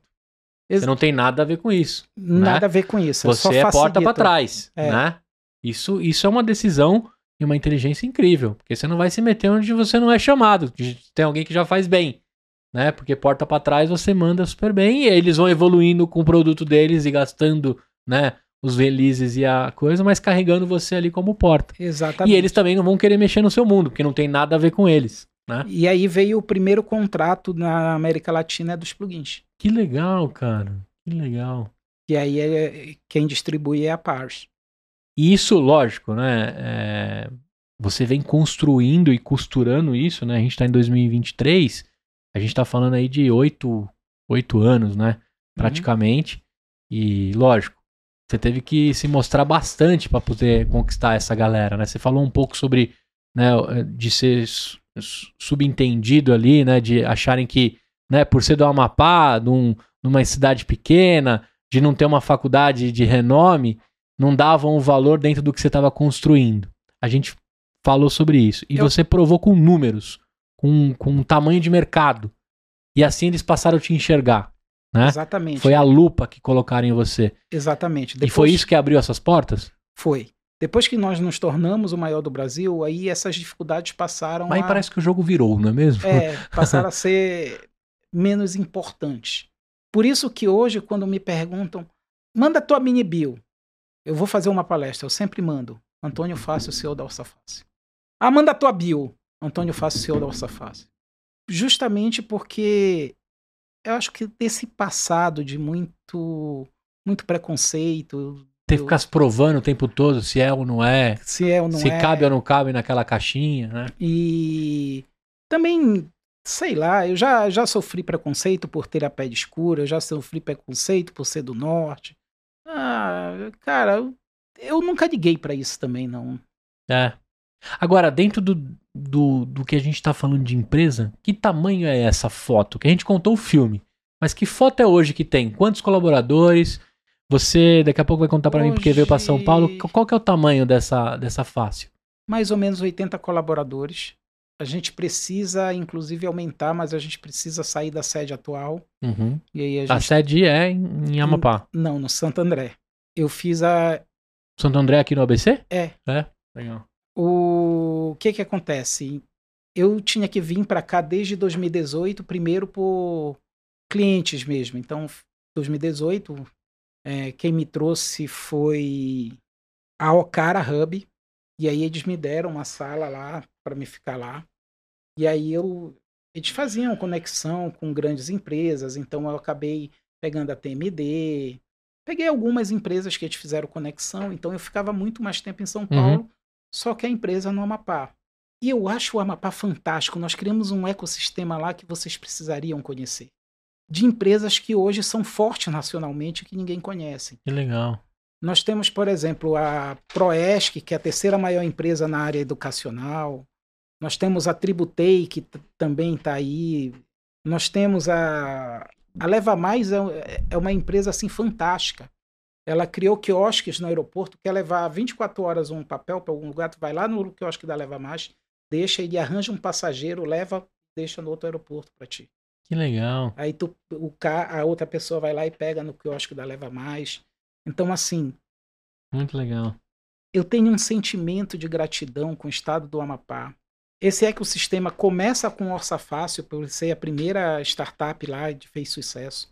Ex- Você não tem nada a ver com isso. Nada a ver com isso. Você só é porta para trás, É. né? Isso, isso é uma decisão e uma inteligência incrível, porque você não vai se meter onde você não é chamado. Tem alguém que já faz bem. né? Porque porta para trás você manda super bem e eles vão evoluindo com o produto deles e gastando, né? Os releases e a coisa, mas carregando você ali como porta. Exatamente. E eles também não vão querer mexer no seu mundo, porque não tem nada a ver com eles, né? E aí veio o primeiro contrato na América Latina dos plugins. Que legal, cara. Que legal. E aí é, quem distribui é a Pars. E isso, lógico, né? É, você vem construindo e costurando isso, né? A gente está em 2023, a gente está falando aí de oito, oito anos, né? Praticamente. Uhum. E, lógico, você teve que se mostrar bastante para poder conquistar essa galera, né? Você falou um pouco sobre, né, de ser subentendido ali, né? De acharem que, né, por ser do Amapá, num, numa cidade pequena, de não ter uma faculdade de renome, não davam o valor dentro do que você estava construindo. A gente falou sobre isso. E Eu... você provou com números, com, com um tamanho de mercado. E assim eles passaram a te enxergar. Né? Exatamente. Foi a lupa que colocaram em você. Exatamente. Depois... E foi isso que abriu essas portas? Foi. Depois que nós nos tornamos o maior do Brasil, aí essas dificuldades passaram Mas a... parece que o jogo virou, não é mesmo? É, passaram a ser menos importantes. Por isso que hoje, quando me perguntam, manda tua mini bio. Eu vou fazer uma palestra, eu sempre mando. Antônio Fácil, CEO da Orça Fácil. Ah, manda tua bio. Antônio Fácil, CEO da Orça Fácil. Justamente porque eu acho que desse passado de muito muito preconceito. Tem que ficar se provando o tempo todo se é ou não é. Se é ou não se é. Se cabe ou não cabe naquela caixinha, né? E também, sei lá, eu já, já sofri preconceito por ter a pele escura, eu já sofri preconceito por ser do norte. Ah, cara, eu nunca liguei para isso também, não. É. Agora, dentro do, do, do que a gente está falando de empresa, que tamanho é essa foto? Que a gente contou o filme, mas que foto é hoje que tem? Quantos colaboradores? Você daqui a pouco vai contar para hoje... mim porque veio para São Paulo. Qual que é o tamanho dessa, dessa fácil? Mais ou menos 80 colaboradores. A gente precisa, inclusive, aumentar, mas a gente precisa sair da sede atual. Uhum. E aí a, gente... a sede é em Amapá? Não, no Santo André. Eu fiz a. Santo André aqui no ABC? É. É, legal. O que que acontece? Eu tinha que vir para cá desde 2018, primeiro por clientes mesmo. Então, 2018, é, quem me trouxe foi a Ocara Hub. E aí eles me deram uma sala lá para me ficar lá. E aí eu eles faziam conexão com grandes empresas, então eu acabei pegando a TMD, peguei algumas empresas que eles fizeram conexão, então eu ficava muito mais tempo em São uhum. Paulo. Uhum só que a empresa no Amapá. E eu acho o Amapá fantástico. Nós criamos um ecossistema lá que vocês precisariam conhecer. De empresas que hoje são fortes nacionalmente que ninguém conhece. Que legal. Nós temos, por exemplo, a Proesc, que é a terceira maior empresa na área educacional. Nós temos a Tributei, que também está aí. Nós temos a. A Leva Mais é, é uma empresa assim fantástica. Ela criou quiosques no aeroporto, quer levar 24 horas um papel para algum lugar, tu vai lá no quiosque da Leva Mais, deixa, ele arranja um passageiro, leva, deixa no outro aeroporto para ti. Que legal. Aí tu, o, a outra pessoa vai lá e pega no quiosque da Leva Mais. Então, assim. Muito legal. Eu tenho um sentimento de gratidão com o estado do Amapá. Esse ecossistema começa com Orça Fácil, por ser a primeira startup lá que fez sucesso.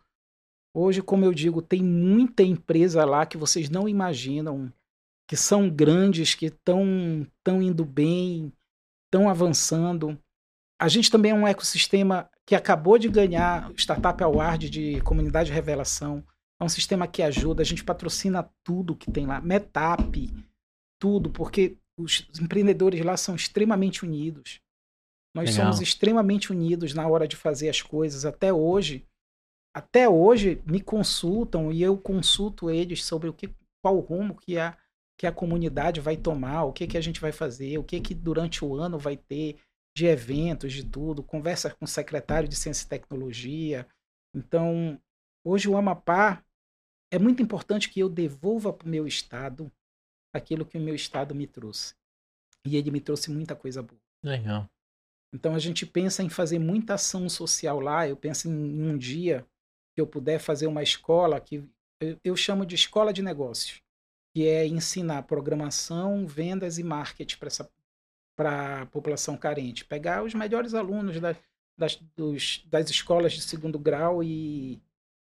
Hoje, como eu digo, tem muita empresa lá que vocês não imaginam, que são grandes, que estão tão indo bem, estão avançando. A gente também é um ecossistema que acabou de ganhar o Startup Award de Comunidade de Revelação. É um sistema que ajuda, a gente patrocina tudo que tem lá, Metap, tudo, porque os empreendedores lá são extremamente unidos. Nós Legal. somos extremamente unidos na hora de fazer as coisas. Até hoje, até hoje me consultam e eu consulto eles sobre o que, qual rumo que a, que a comunidade vai tomar, o que, que a gente vai fazer, o que, que durante o ano vai ter de eventos, de tudo, conversa com o secretário de Ciência e Tecnologia. Então, hoje o Amapá é muito importante que eu devolva para o meu estado aquilo que o meu estado me trouxe. E ele me trouxe muita coisa boa. Legal. Então a gente pensa em fazer muita ação social lá. Eu penso em um dia que eu puder fazer uma escola que eu, eu chamo de escola de negócios, que é ensinar programação, vendas e marketing para essa para a população carente, pegar os melhores alunos da, das, dos, das escolas de segundo grau e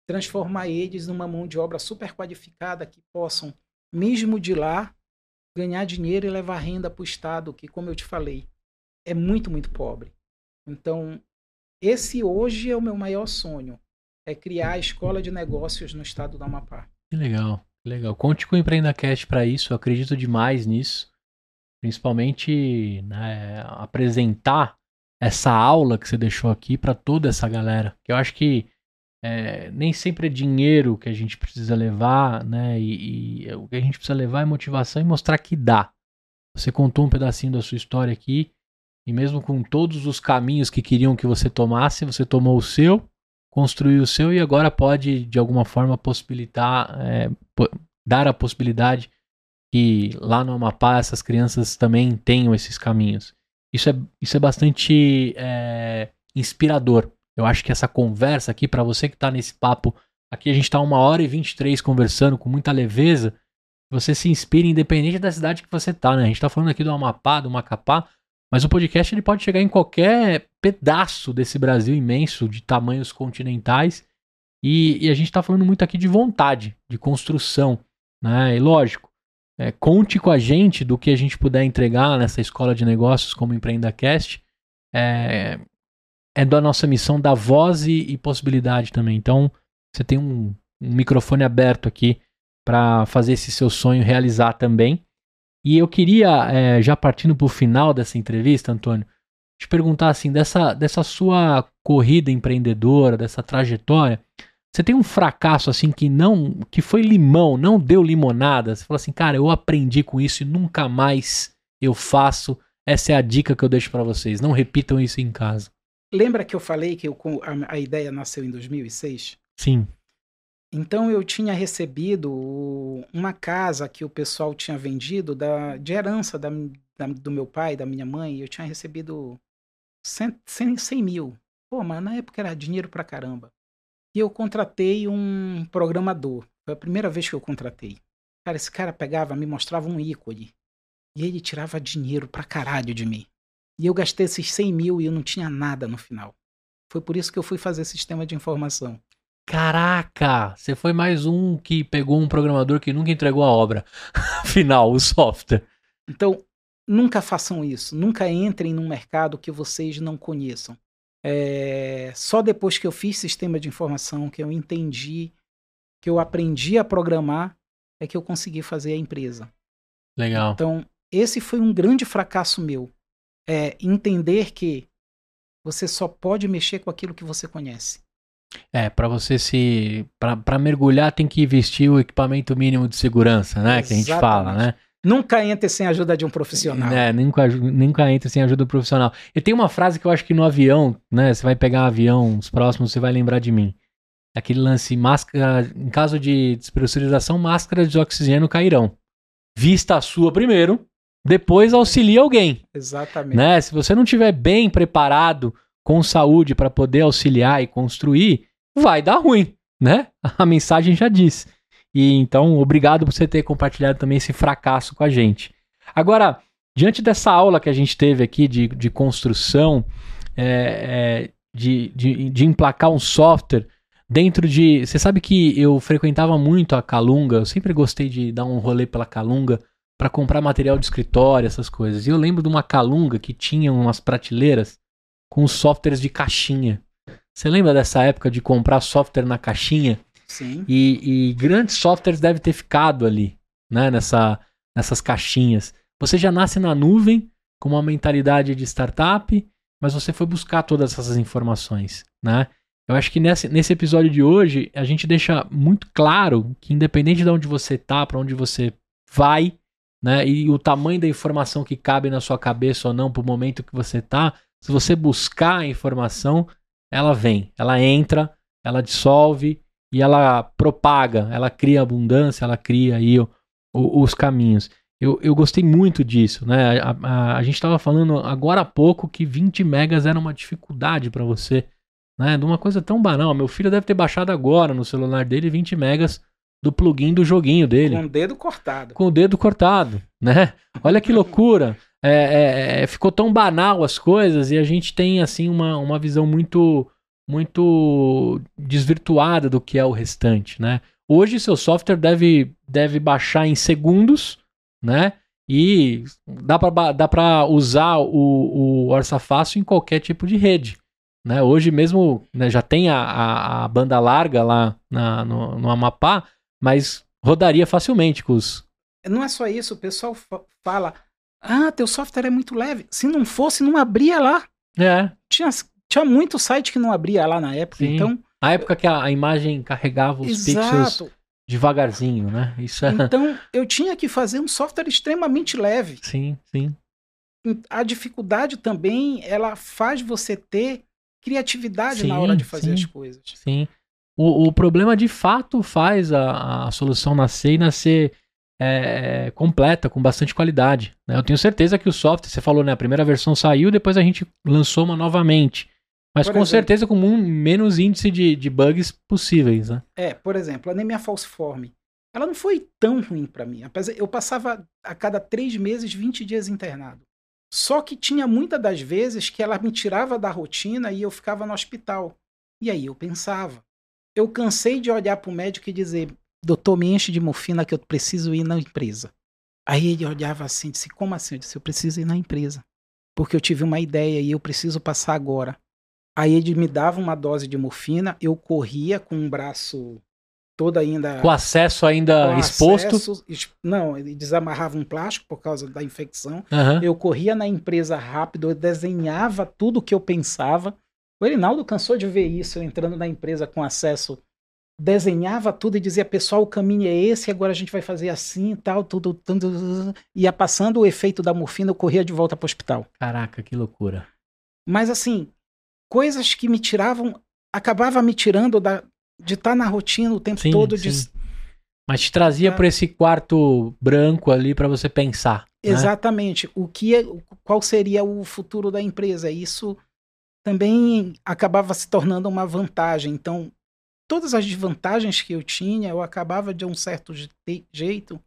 transformar eles numa mão de obra super qualificada que possam, mesmo de lá, ganhar dinheiro e levar renda para o Estado, que, como eu te falei, é muito, muito pobre. Então, esse hoje é o meu maior sonho, é criar a escola de negócios no estado do Amapá. Que legal, que legal. Conte com o EmpreendaCast para isso, eu acredito demais nisso. Principalmente né, apresentar essa aula que você deixou aqui para toda essa galera. Que eu acho que é, nem sempre é dinheiro que a gente precisa levar, né? E, e, o que a gente precisa levar é motivação e mostrar que dá. Você contou um pedacinho da sua história aqui, e mesmo com todos os caminhos que queriam que você tomasse, você tomou o seu, construiu o seu e agora pode, de alguma forma, possibilitar, é, dar a possibilidade que lá no Amapá essas crianças também tenham esses caminhos. Isso é, isso é bastante é, inspirador eu acho que essa conversa aqui, para você que está nesse papo, aqui a gente está uma hora e 23 conversando com muita leveza, você se inspira independente da cidade que você está, né? A gente está falando aqui do Amapá, do Macapá, mas o podcast ele pode chegar em qualquer pedaço desse Brasil imenso, de tamanhos continentais, e, e a gente está falando muito aqui de vontade, de construção, né? E lógico, é, conte com a gente do que a gente puder entregar nessa escola de negócios como EmpreendaCast. É, é da nossa missão dar voz e, e possibilidade também. Então, você tem um, um microfone aberto aqui para fazer esse seu sonho realizar também. E eu queria, é, já partindo para o final dessa entrevista, Antônio, te perguntar assim, dessa, dessa sua corrida empreendedora, dessa trajetória, você tem um fracasso assim que não, que foi limão, não deu limonada. Você fala assim, cara, eu aprendi com isso e nunca mais eu faço. Essa é a dica que eu deixo para vocês. Não repitam isso em casa. Lembra que eu falei que eu, a, a ideia nasceu em 2006? Sim. Então eu tinha recebido uma casa que o pessoal tinha vendido da, de herança da, da, do meu pai, da minha mãe. Eu tinha recebido 100, 100, 100 mil. Pô, mas na época era dinheiro pra caramba. E eu contratei um programador. Foi a primeira vez que eu contratei. Cara, esse cara pegava, me mostrava um ícone. E ele tirava dinheiro pra caralho de mim. E eu gastei esses 100 mil e eu não tinha nada no final. Foi por isso que eu fui fazer sistema de informação. Caraca! Você foi mais um que pegou um programador que nunca entregou a obra final, o software. Então, nunca façam isso. Nunca entrem num mercado que vocês não conheçam. É... Só depois que eu fiz sistema de informação, que eu entendi, que eu aprendi a programar, é que eu consegui fazer a empresa. Legal. Então, esse foi um grande fracasso meu é entender que você só pode mexer com aquilo que você conhece. É, para você se. para mergulhar tem que vestir o equipamento mínimo de segurança, né? Exatamente. Que a gente fala, né? Nunca entre sem a ajuda de um profissional. É, nunca, nunca entre sem ajuda do profissional. E tem uma frase que eu acho que no avião, né? Você vai pegar um avião, os próximos, você vai lembrar de mim. Aquele lance, máscara, em caso de despressurização, máscaras de oxigênio cairão. Vista a sua primeiro, depois auxilia alguém. Exatamente. Né? Se você não estiver bem preparado com saúde para poder auxiliar e construir, vai dar ruim, né? A mensagem já diz. E então, obrigado por você ter compartilhado também esse fracasso com a gente. Agora, diante dessa aula que a gente teve aqui de, de construção, é, é, de, de, de emplacar um software dentro de. Você sabe que eu frequentava muito a Calunga, eu sempre gostei de dar um rolê pela Calunga para comprar material de escritório, essas coisas. E eu lembro de uma calunga que tinha umas prateleiras com softwares de caixinha. Você lembra dessa época de comprar software na caixinha? Sim. E, e grandes softwares devem ter ficado ali, né? Nessa, nessas caixinhas. Você já nasce na nuvem com uma mentalidade de startup, mas você foi buscar todas essas informações, né? Eu acho que nesse, nesse episódio de hoje a gente deixa muito claro que independente de onde você tá, para onde você vai, né? E o tamanho da informação que cabe na sua cabeça ou não para o momento que você tá, se você buscar a informação, ela vem, ela entra, ela dissolve e ela propaga, ela cria abundância, ela cria aí o, o, os caminhos. Eu, eu gostei muito disso, né? A, a, a gente estava falando agora há pouco que 20 megas era uma dificuldade para você, né? De uma coisa tão banal. Meu filho deve ter baixado agora no celular dele 20 megas do plugin do joguinho dele. Com o dedo cortado. Com o dedo cortado, né? Olha que loucura. É, é, é, ficou tão banal as coisas e a gente tem assim uma, uma visão muito muito desvirtuada do que é o restante, né? Hoje seu software deve, deve baixar em segundos, né? E dá para dá usar o, o Orça Fácil em qualquer tipo de rede. Né? Hoje mesmo né, já tem a, a, a, banda larga lá na, no, no Amapá, mas rodaria facilmente com os. Não é só isso, o pessoal fala: ah, teu software é muito leve. Se não fosse, não abria lá. É. Tinha, tinha muito site que não abria lá na época, Sim. então. Na época que a, a imagem carregava os Exato. pixels devagarzinho, né? Isso é... Então, eu tinha que fazer um software extremamente leve. Sim, sim. A dificuldade também, ela faz você ter criatividade sim, na hora de fazer sim, as coisas. Sim. O, o problema de fato faz a, a solução nascer e nascer é, completa, com bastante qualidade. Né? Eu tenho certeza que o software, você falou, né? A primeira versão saiu, depois a gente lançou uma novamente. Mas por com exemplo, certeza com um menos índice de, de bugs possíveis, né? É, por exemplo, a anemia falciforme. Ela não foi tão ruim para mim. Apesar, eu passava a cada três meses 20 dias internado. Só que tinha muitas das vezes que ela me tirava da rotina e eu ficava no hospital. E aí eu pensava. Eu cansei de olhar para o médico e dizer: doutor, me enche de morfina que eu preciso ir na empresa. Aí ele olhava assim, disse: como assim? Eu disse: eu preciso ir na empresa. Porque eu tive uma ideia e eu preciso passar agora. Aí ele me dava uma dose de morfina, eu corria com um braço todo ainda. Com acesso ainda com exposto? Acesso, não, ele desamarrava um plástico por causa da infecção. Uhum. Eu corria na empresa rápido, eu desenhava tudo o que eu pensava. O Erinaldo cansou de ver isso, eu entrando na empresa com acesso. Desenhava tudo e dizia, pessoal, o caminho é esse, agora a gente vai fazer assim tal, tudo, tudo. Ia passando o efeito da morfina, eu corria de volta para o hospital. Caraca, que loucura. Mas assim, coisas que me tiravam, acabava me tirando da, de estar tá na rotina o tempo sim, todo. Sim. De... Mas te trazia é. por esse quarto branco ali para você pensar. Né? Exatamente. Né? O que, é, qual seria o futuro da empresa? Isso também acabava se tornando uma vantagem. Então, todas as desvantagens que eu tinha, eu acabava de um certo jeito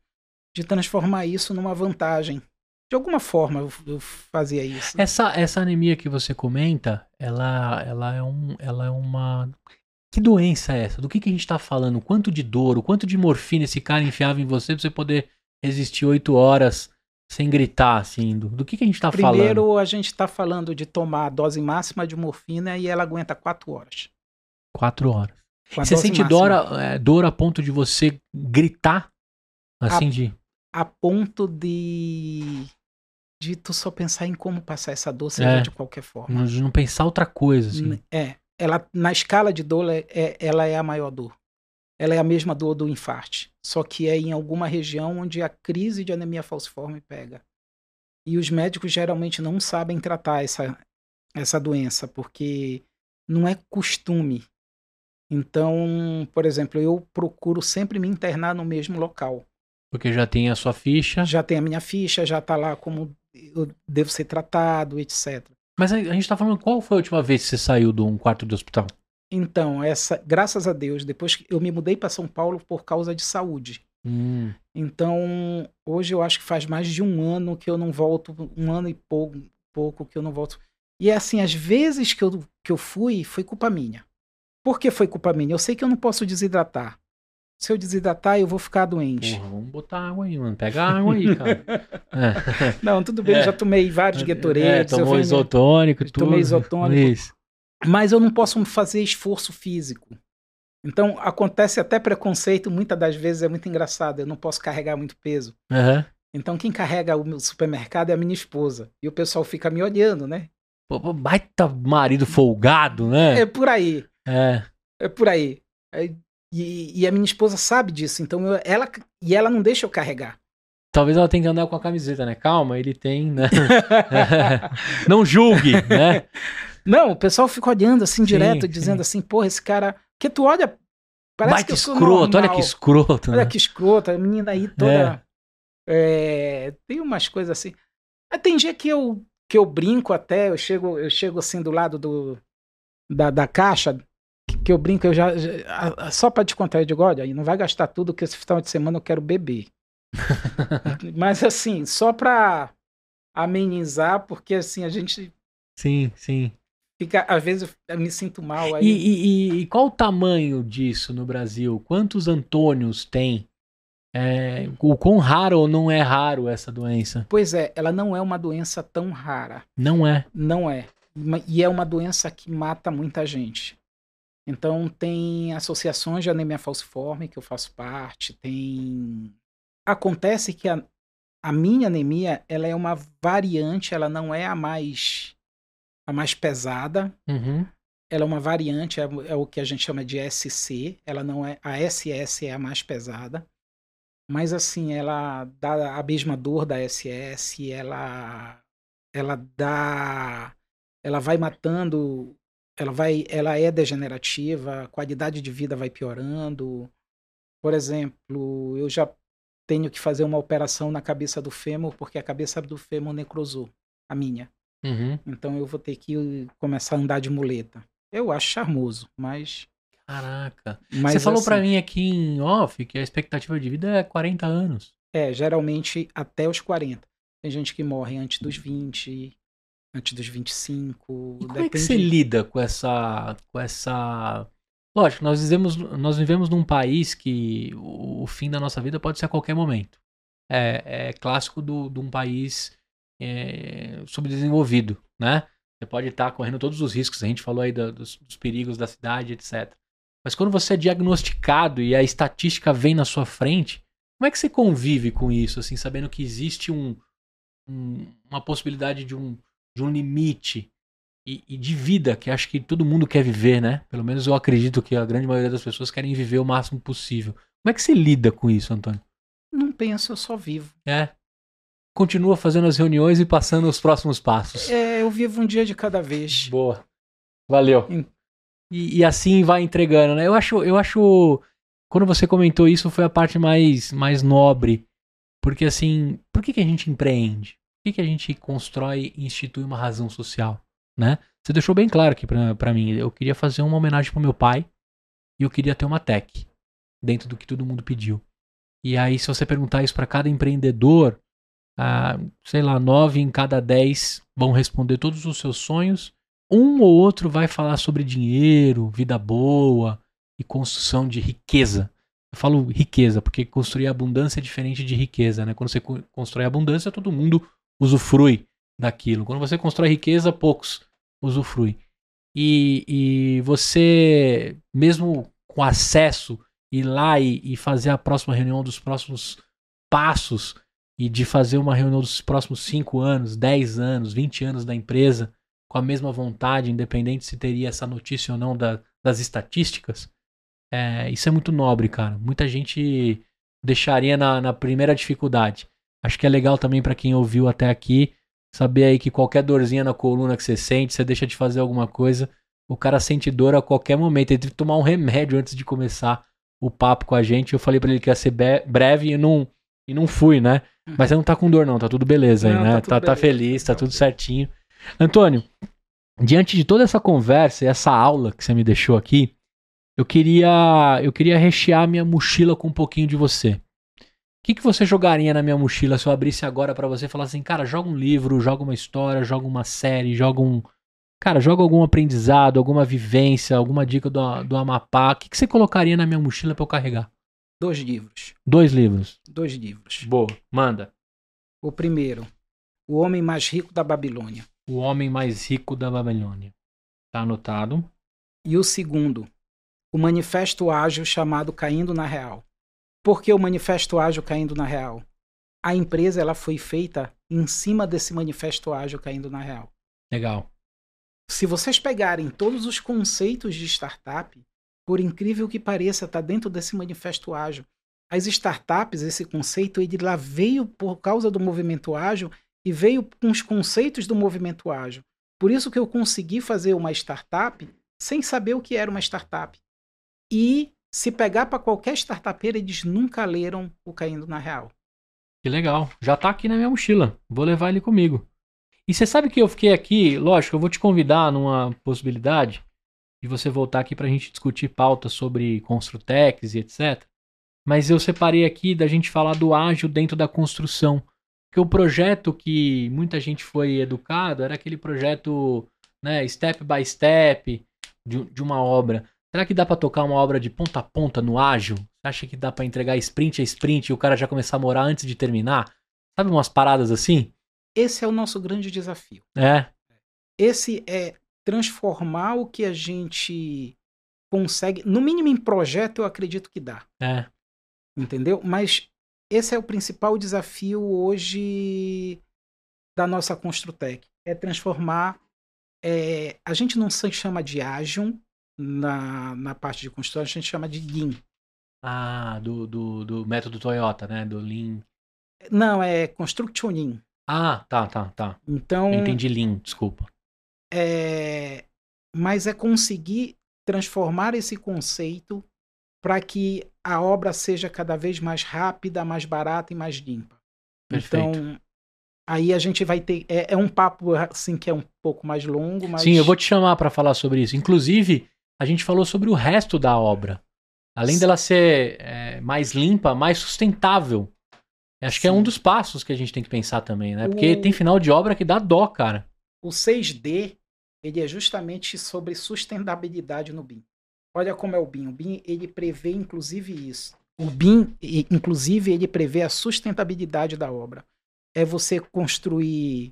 de transformar isso numa vantagem. De alguma forma eu, eu, fazia isso. Essa, essa anemia que você comenta, ela, ela, é um, ela é uma. Que doença é essa? Do que, que a gente está falando? O quanto de dor, o quanto de morfina esse cara enfiava em você pra você poder resistir oito horas sem gritar, assim? Do, do que, que a gente está falando? Primeiro, a gente está falando de tomar a dose máxima de morfina e ela aguenta quatro horas. Quatro horas. Você sente dor, é, dor a ponto de você gritar? Assim a, de. A ponto de de tu só pensar em como passar essa dor, seja é, de qualquer forma. De não pensar outra coisa, assim. É. Ela, na escala de dor, é, é, ela é a maior dor. Ela é a mesma dor do infarte. Só que é em alguma região onde a crise de anemia falciforme pega. E os médicos geralmente não sabem tratar essa, essa doença, porque não é costume. Então, por exemplo, eu procuro sempre me internar no mesmo local. Porque já tem a sua ficha. Já tem a minha ficha, já tá lá como eu devo ser tratado, etc. Mas a, a gente tá falando qual foi a última vez que você saiu de um quarto de hospital? Então, essa, graças a Deus, depois que eu me mudei para São Paulo por causa de saúde. Hum. Então, hoje eu acho que faz mais de um ano que eu não volto, um ano e pouco, pouco que eu não volto. E é assim, às vezes que eu, que eu fui, foi culpa minha. Por que foi culpa minha? Eu sei que eu não posso desidratar se eu desidratar, eu vou ficar doente. Porra, vamos botar água aí, mano. Pega água aí, cara. é. Não, tudo bem, é. eu já tomei vários Gatorades. É, tomou isotônico, tudo. Tomei isotônico. Isso. Mas eu não posso fazer esforço físico. Então, acontece até preconceito, muitas das vezes é muito engraçado. Eu não posso carregar muito peso. Uhum. Então, quem carrega o meu supermercado é a minha esposa. E o pessoal fica me olhando, né? Pô, baita marido folgado, né? É por aí. É. É por aí. aí e, e a minha esposa sabe disso, então eu, ela e ela não deixa eu carregar. Talvez ela tenha que andar com a camiseta, né? Calma, ele tem, né? não julgue, né? Não, o pessoal fica olhando assim sim, direto, sim. dizendo assim, porra, esse cara. Que tu olha. Parece Baita que eu sou escroto, olha que escroto. Olha né? que escroto, a menina aí toda. É. É, tem umas coisas assim. Tem dia que eu, que eu brinco até, eu chego, eu chego assim do lado do, da, da caixa, que eu brinco, eu já. já só para te contar, eu digo: olha, não vai gastar tudo que esse final de semana eu quero beber. Mas assim, só pra. amenizar, porque assim, a gente Sim, sim. fica, às vezes eu me sinto mal aí. E, e- e- qual o tamanho disso no Brasil? Quantos Antônios tem? É, o quão raro ou não é raro essa doença? Pois é, ela não é uma doença tão rara. Não é. Não é. E é uma doença que mata muita gente. Então tem associações de anemia falciforme que eu faço parte, tem acontece que a, a minha anemia, ela é uma variante, ela não é a mais a mais pesada, Uhum. ela é uma variante, é, é o que a gente chama de SC, ela não é a SS é a mais pesada. Mas assim, ela dá a mesma dor da SS, ela ela dá ela vai matando, ela vai ela é degenerativa, a qualidade de vida vai piorando. Por exemplo, eu já tenho que fazer uma operação na cabeça do fêmur porque a cabeça do fêmur necrosou, a minha. Uhum. Então eu vou ter que começar a andar de muleta. Eu acho charmoso, mas. Caraca. mas Você falou assim, pra mim aqui em off que a expectativa de vida é 40 anos. É, geralmente até os 40. Tem gente que morre antes dos 20, antes dos 25. E como é que você lida com essa. com essa. Lógico, nós vivemos, nós vivemos num país que o, o fim da nossa vida pode ser a qualquer momento. É, é clássico do- de um país é, subdesenvolvido, né? Você pode estar correndo todos os riscos, a gente falou aí da- dos, dos perigos da cidade, etc. Mas quando você é diagnosticado e a estatística vem na sua frente, como é que você convive com isso, assim, sabendo que existe um, um- uma possibilidade de um, de um limite e, e de vida que acho que todo mundo quer viver, né? Pelo menos eu acredito que a grande maioria das pessoas querem viver o máximo possível. Como é que você lida com isso, Antônio? Não penso, eu só vivo. É. Continua fazendo as reuniões e passando os próximos passos. É, eu vivo um dia de cada vez. Boa. Valeu. E, e assim vai entregando, né? Eu acho, eu acho. Quando você comentou isso, foi a parte mais, mais nobre. Porque assim, por que, que a gente empreende? Que, que a gente constrói e institui uma razão social? Né? Você deixou bem claro aqui pra mim. Eu queria fazer uma homenagem pro meu pai e eu queria ter uma tech dentro do que todo mundo pediu. E aí, se você perguntar isso pra cada empreendedor, ah, sei lá, nove em cada dez vão responder todos os seus sonhos. Um ou outro vai falar sobre dinheiro, vida boa e construção de riqueza. Eu falo riqueza, porque construir abundância é diferente de riqueza, né? Quando você co- constrói abundância, todo mundo usufrui daquilo. Quando você constrói riqueza, poucos usufruem. E, e você, mesmo com acesso, ir lá e, e fazer a próxima reunião dos próximos passos e de fazer uma reunião dos próximos 5 anos, 10 anos, 20 anos da empresa com a mesma vontade, independente se teria essa notícia ou não da- das estatísticas, é, isso é muito nobre, cara. Muita gente deixaria na, na primeira dificuldade. Acho que é legal também pra quem ouviu até aqui saber aí que qualquer dorzinha na coluna que você sente, você deixa de fazer alguma coisa, o cara sente dor a qualquer momento. Ele teve que tomar um remédio antes de começar o papo com a gente. Eu falei pra ele que ia ser breve e não, e não fui, né? Mas você não tá com dor, não, tá tudo beleza aí, Não, né? tá Tá, tá feliz, tá tá tudo tudo. certinho. Antônio, diante de toda essa conversa e essa aula que você me deixou aqui, eu queria, eu queria rechear minha mochila com um pouquinho de você. O que, que você jogaria na minha mochila se eu abrisse agora pra você e falasse assim, cara, joga um livro, joga uma história, joga uma série, joga um. Cara, joga algum aprendizado, alguma vivência, alguma dica do, do Amapá. O que, que você colocaria na minha mochila pra eu carregar? Dois livros. Dois livros. Dois livros. Boa, manda. O primeiro, O Homem Mais Rico da Babilônia. O homem mais rico da Babilônia. Tá anotado. E o segundo, o Manifesto Ágil chamado Caindo na Real. Por que o Manifesto Ágil Caindo na Real? A empresa ela foi feita em cima desse Manifesto Ágil Caindo na Real. Legal. Se vocês pegarem todos os conceitos de startup, por incrível que pareça, está dentro desse manifesto ágil. As startups, esse conceito, ele lá veio por causa do movimento ágil e veio com os conceitos do movimento ágil. Por isso que eu consegui fazer uma startup sem saber o que era uma startup. E se pegar para qualquer startupeira, eles nunca leram o Caindo na Real. Que legal. Já tá aqui na minha mochila. Vou levar ele comigo. E você sabe que eu fiquei aqui, lógico, eu vou te convidar numa possibilidade de você voltar aqui pra gente discutir pautas sobre Construtex e etc. Mas eu separei aqui da gente falar do ágil dentro da construção. Porque o projeto que muita gente foi educado era aquele projeto, né, step by step de, de uma obra. Será que dá para tocar uma obra de ponta a ponta no ágil? Você acha que dá para entregar sprint a sprint e o cara já começar a morar antes de terminar? Sabe umas paradas assim? Esse é o nosso grande desafio. É. Esse é transformar o que a gente consegue, no mínimo em projeto, eu acredito que dá. É. Entendeu? Mas esse é o principal desafio hoje da nossa Construtec. É transformar. É, a gente não se chama de ágil na, na parte de construção, a gente chama de Lean. Ah, do, do, do método Toyota, né? Do Lean. Não, é Construction Lean. Ah, tá, tá, tá. Então. Eu entendi Lean, desculpa. É, mas é conseguir transformar esse conceito para que a obra seja cada vez mais rápida, mais barata e mais limpa. Perfeito. Então, aí a gente vai ter. É, é, um papo assim que é um pouco mais longo, mas. Sim, eu vou te chamar para falar sobre isso. Inclusive, a gente falou sobre o resto da obra. Além dela ser é, mais limpa, mais sustentável. Acho Sim. que é um dos passos que a gente tem que pensar também, né? Porque o... tem final de obra que dá dó, cara. O 6D, ele é justamente sobre sustentabilidade no BIM. Olha como é o BIM. O BIM, ele prevê inclusive isso. O BIM, inclusive, ele prevê a sustentabilidade da obra. É você construir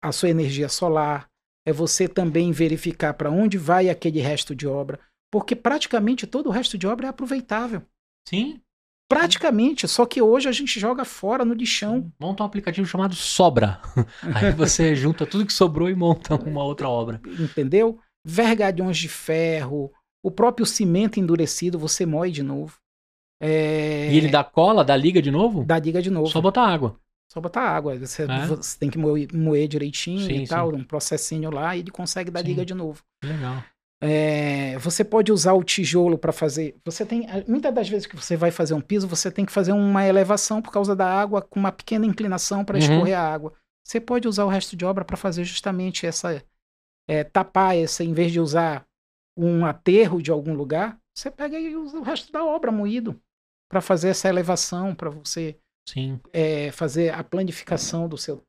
a sua energia solar, é você também verificar para onde vai aquele resto de obra, porque praticamente todo o resto de obra é aproveitável. Sim. Praticamente, só que hoje a gente joga fora no lixão. Monta um aplicativo chamado Sobra. Aí você junta tudo que sobrou e monta uma outra obra. Entendeu? Vergalhões de ferro, o próprio cimento endurecido você moe de novo. É... E ele dá cola, dá liga de novo? Dá liga de novo. Só botar água. Só botar água. Você, é? você tem que moer, moer direitinho sim, e tal, sim. um processinho lá, e ele consegue dar sim. liga de novo. Legal. É, você pode usar o tijolo para fazer. Você tem. Muitas das vezes que você vai fazer um piso, você tem que fazer uma elevação por causa da água, com uma pequena inclinação para uhum. escorrer a água. Você pode usar o resto de obra para fazer justamente essa. É, tapar essa, em vez de usar um aterro de algum lugar, você pega e usa o resto da obra moído para fazer essa elevação, para você é, fazer a planificação do seu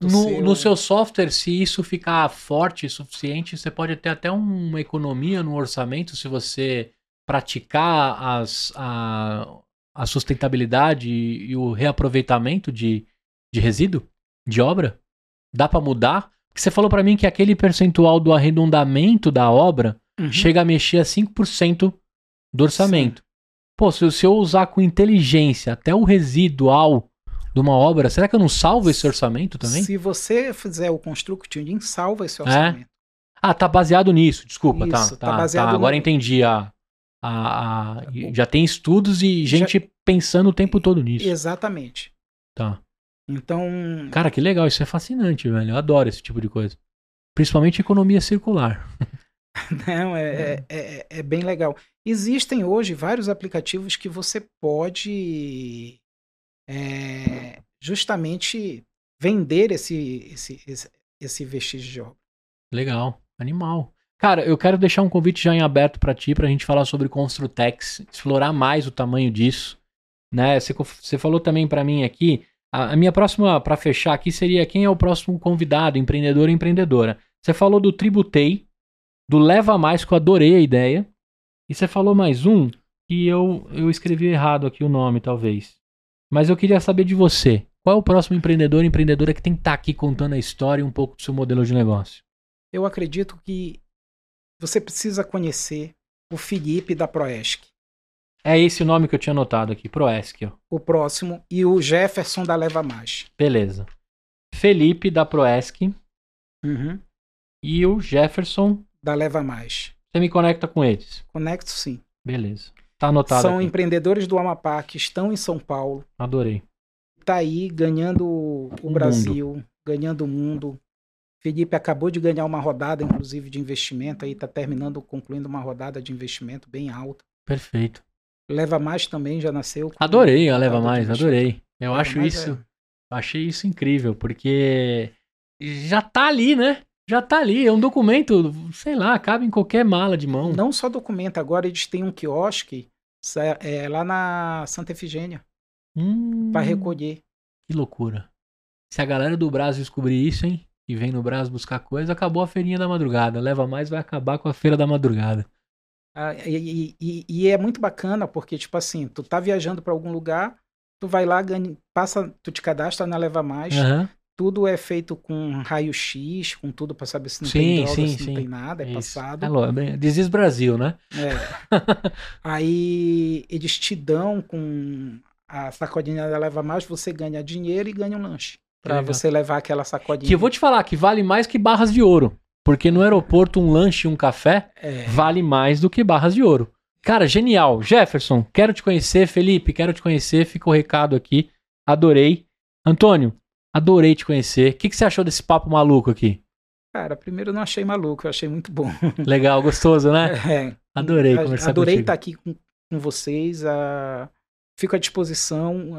no, seu... no seu software, se isso ficar forte o suficiente, você pode ter até uma economia no orçamento se você praticar as, a, a sustentabilidade e, e o reaproveitamento de, de resíduo, de obra. Dá para mudar? Porque você falou para mim que aquele percentual do arredondamento da obra uhum. chega a mexer a 5% do orçamento. Sim. Pô, se, se eu usar com inteligência até o residual de uma obra, será que eu não salvo esse orçamento também? Se você fizer o Constructing, salva esse é? orçamento. É? Ah, tá baseado nisso, desculpa, tá, Isso, tá. tá, tá baseado tá. Agora no... entendi a, a, a, já tem estudos e gente já... pensando o tempo todo nisso. Exatamente. Tá. Então. Cara, que legal, isso é fascinante, velho. Eu adoro esse tipo de coisa. Principalmente economia circular. Não, é, é, é, é, bem legal. Existem hoje vários aplicativos que você pode é, justamente vender esse, esse, esse, esse vestígio de obra. Legal, animal. Cara, eu quero deixar um convite já em aberto para ti, para a gente falar sobre Construtex, explorar mais o tamanho disso. Né? Você, você falou também para mim aqui, a, a minha próxima, para fechar aqui, seria quem é o próximo convidado, empreendedor ou empreendedora. Você falou do Tributei, do Leva Mais, que eu adorei a ideia. E você falou mais um, que eu, eu escrevi errado aqui o nome, talvez. Mas eu queria saber de você. Qual é o próximo empreendedor ou empreendedora que tem que estar tá aqui contando a história e um pouco do seu modelo de negócio? Eu acredito que você precisa conhecer o Felipe da Proesc. É esse o nome que eu tinha anotado aqui, Proesc. O próximo. E o Jefferson da Leva Mais. Beleza. Felipe da Proesc. Uhum. E o Jefferson. Da Leva Mais. Você me conecta com eles? Conecto sim. Beleza. Tá anotado. São aqui. empreendedores do Amapá que estão em São Paulo. Adorei. Tá aí ganhando o, Brasil, mundo. ganhando o mundo. Felipe acabou de ganhar uma rodada, inclusive, de investimento. Aí tá terminando, concluindo uma rodada de investimento bem alta. Perfeito. Leva Mais também já nasceu. Adorei a Leva Mais, adorei. Eu Leva acho isso. É... Achei isso incrível, porque já tá ali, né? Já tá ali, é um documento, sei lá, cabe em qualquer mala de mão. Não só documento, agora eles têm um quiosque é, lá na Santa Efigênia. Hum, para recolher. Que loucura. Se a galera do Brasil descobrir isso, hein? Que vem no Brasil buscar coisa, acabou a feirinha da madrugada. Leva mais, vai acabar com a feira da madrugada. Ah, e, e, e, é muito bacana porque, tipo assim, tu tá viajando para algum lugar, tu vai lá, ganha, passa, tu te cadastra na Leva Mais, Aham. Tudo é feito com raio-x, com tudo para saber se não Sim, tem droga, sim, se não sim. tem nada, é, Isso. passado. É lógico. Diz Brasil, né? É. Aí eles te dão com a sacolinha da Leva Mais, você ganha dinheiro e ganha um lanche. Pra legal. você levar aquela sacolinha. Que eu vou te falar que vale mais que barras de ouro. Porque no aeroporto um lanche e um café É. vale mais do que barras de ouro. Cara, genial. Jefferson, quero te conhecer. Felipe, quero te conhecer. Fica o recado aqui. Adorei. Antônio, adorei te conhecer. O que, que você achou desse papo maluco aqui? Cara, primeiro eu não achei maluco, eu achei muito bom. Legal, gostoso, né? É. Adorei conversar Adorei contigo. estar aqui com, com vocês. ah, fico à disposição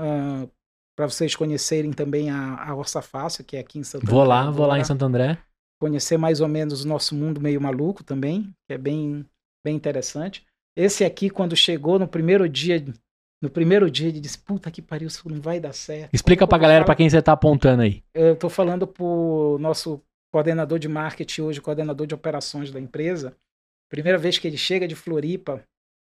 para vocês conhecerem também a, a Orça Fácil, que é aqui em Santa Vou lá, André vou lá em. Santo André. Conhecer mais ou menos o nosso mundo meio maluco também, que é bem, bem interessante. Esse aqui, quando chegou no primeiro dia, no primeiro dia, ele disse: Puta que pariu, isso não vai dar certo. Explica Como pra galera pra falar? quem você tá apontando aí. Eu tô falando pro nosso coordenador de marketing hoje, coordenador de operações da empresa. Primeira vez que ele chega de Floripa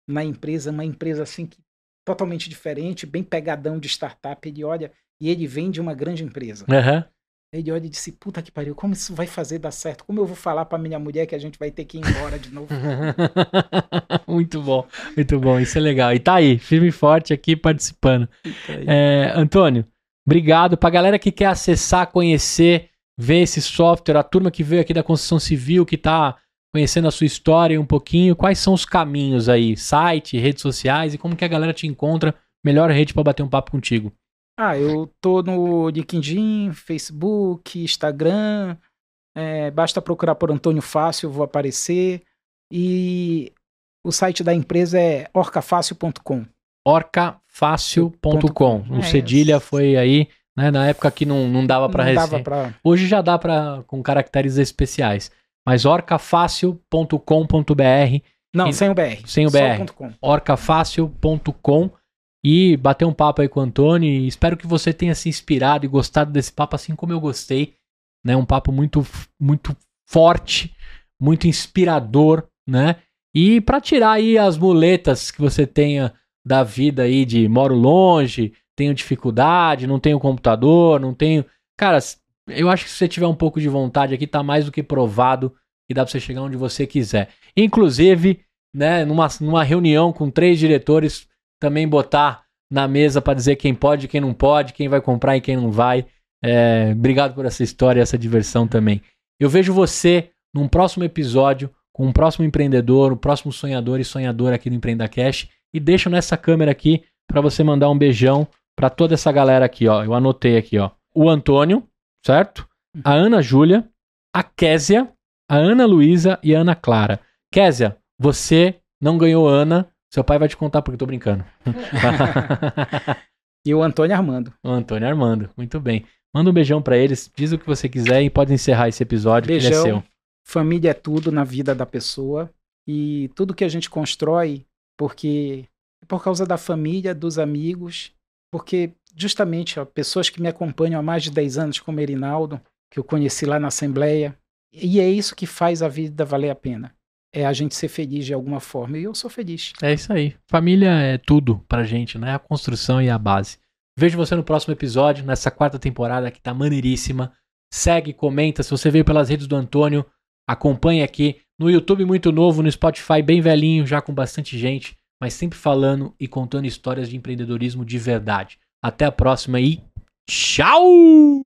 na empresa, uma empresa assim que totalmente diferente, bem pegadão de startup. Ele olha e ele vem de uma grande empresa. Aham. Ele olha e disse: Puta que pariu, como isso vai fazer dar certo? Como eu vou falar pra minha mulher que a gente vai ter que ir embora de novo? muito bom, muito bom. Isso é legal. E tá aí, firme e forte aqui participando. Aí. É, Antônio, obrigado. Pra galera que quer acessar, conhecer, ver esse software, a turma que veio aqui da construção civil, que tá conhecendo a sua história um pouquinho, quais são os caminhos aí? Site, redes sociais e como que a galera te encontra? Melhor rede pra bater um papo contigo. Ah, eu tô no LinkedIn, Facebook, Instagram. é, basta procurar por Antônio Fácil, vou aparecer. E o site da empresa é orcafácil.com. orcafácil.com. O É, cedilha foi aí, né, na época que não, não dava Não receber. pra. Hoje já dá para com caracteres especiais. Mas orcafácil.com.br, Não, E- sem o BR. sem o BR. ponto .com. orcafácil.com e bater um papo aí com o Antônio. E espero que você tenha se inspirado e gostado desse papo assim como eu gostei, né? Um papo muito muito forte, muito inspirador, né? E para tirar aí as muletas que você tenha da vida aí de moro longe, tenho dificuldade, não tenho computador, não tenho. Cara, eu acho que se você tiver um pouco de vontade aqui, tá mais do que provado que dá pra você chegar onde você quiser. Inclusive, né, numa, numa reunião com três diretores, também botar na mesa pra dizer quem pode, quem não pode, quem vai comprar e quem não vai. É, obrigado por essa história essa diversão também. Eu vejo você num próximo episódio com um próximo empreendedor, um próximo sonhador e sonhadora aqui do Empreenda Cash e deixo nessa câmera aqui pra você mandar um beijão pra toda essa galera aqui, ó. Eu anotei aqui, ó. O Antônio, certo? A Ana Júlia, a Késia, a Ana Luísa e a Ana Clara. Késia, você não ganhou Ana. Seu pai vai te contar porque eu tô brincando. E o Antônio Armando. o Antônio Armando, muito bem. Manda um beijão pra eles, diz o que você quiser e pode encerrar esse episódio, que ele é Beijão. seu. Família é tudo na vida da pessoa. E tudo que a gente constrói, porque é por causa da família, dos amigos, porque justamente ó, pessoas que me acompanham há mais de 10 anos, como Erinaldo, que eu conheci lá na Assembleia, e é isso que faz a vida valer a pena. É a gente ser feliz de alguma forma. E eu sou feliz. É isso aí. Família é tudo pra gente, né? A construção e a base. Vejo você no próximo episódio, nessa quarta temporada que tá maneiríssima. Segue, comenta. Se você veio pelas redes do Antônio, acompanhe aqui. No YouTube muito novo, no Spotify bem velhinho, já com bastante gente, mas sempre falando e contando histórias de empreendedorismo de verdade. Até a próxima e tchau!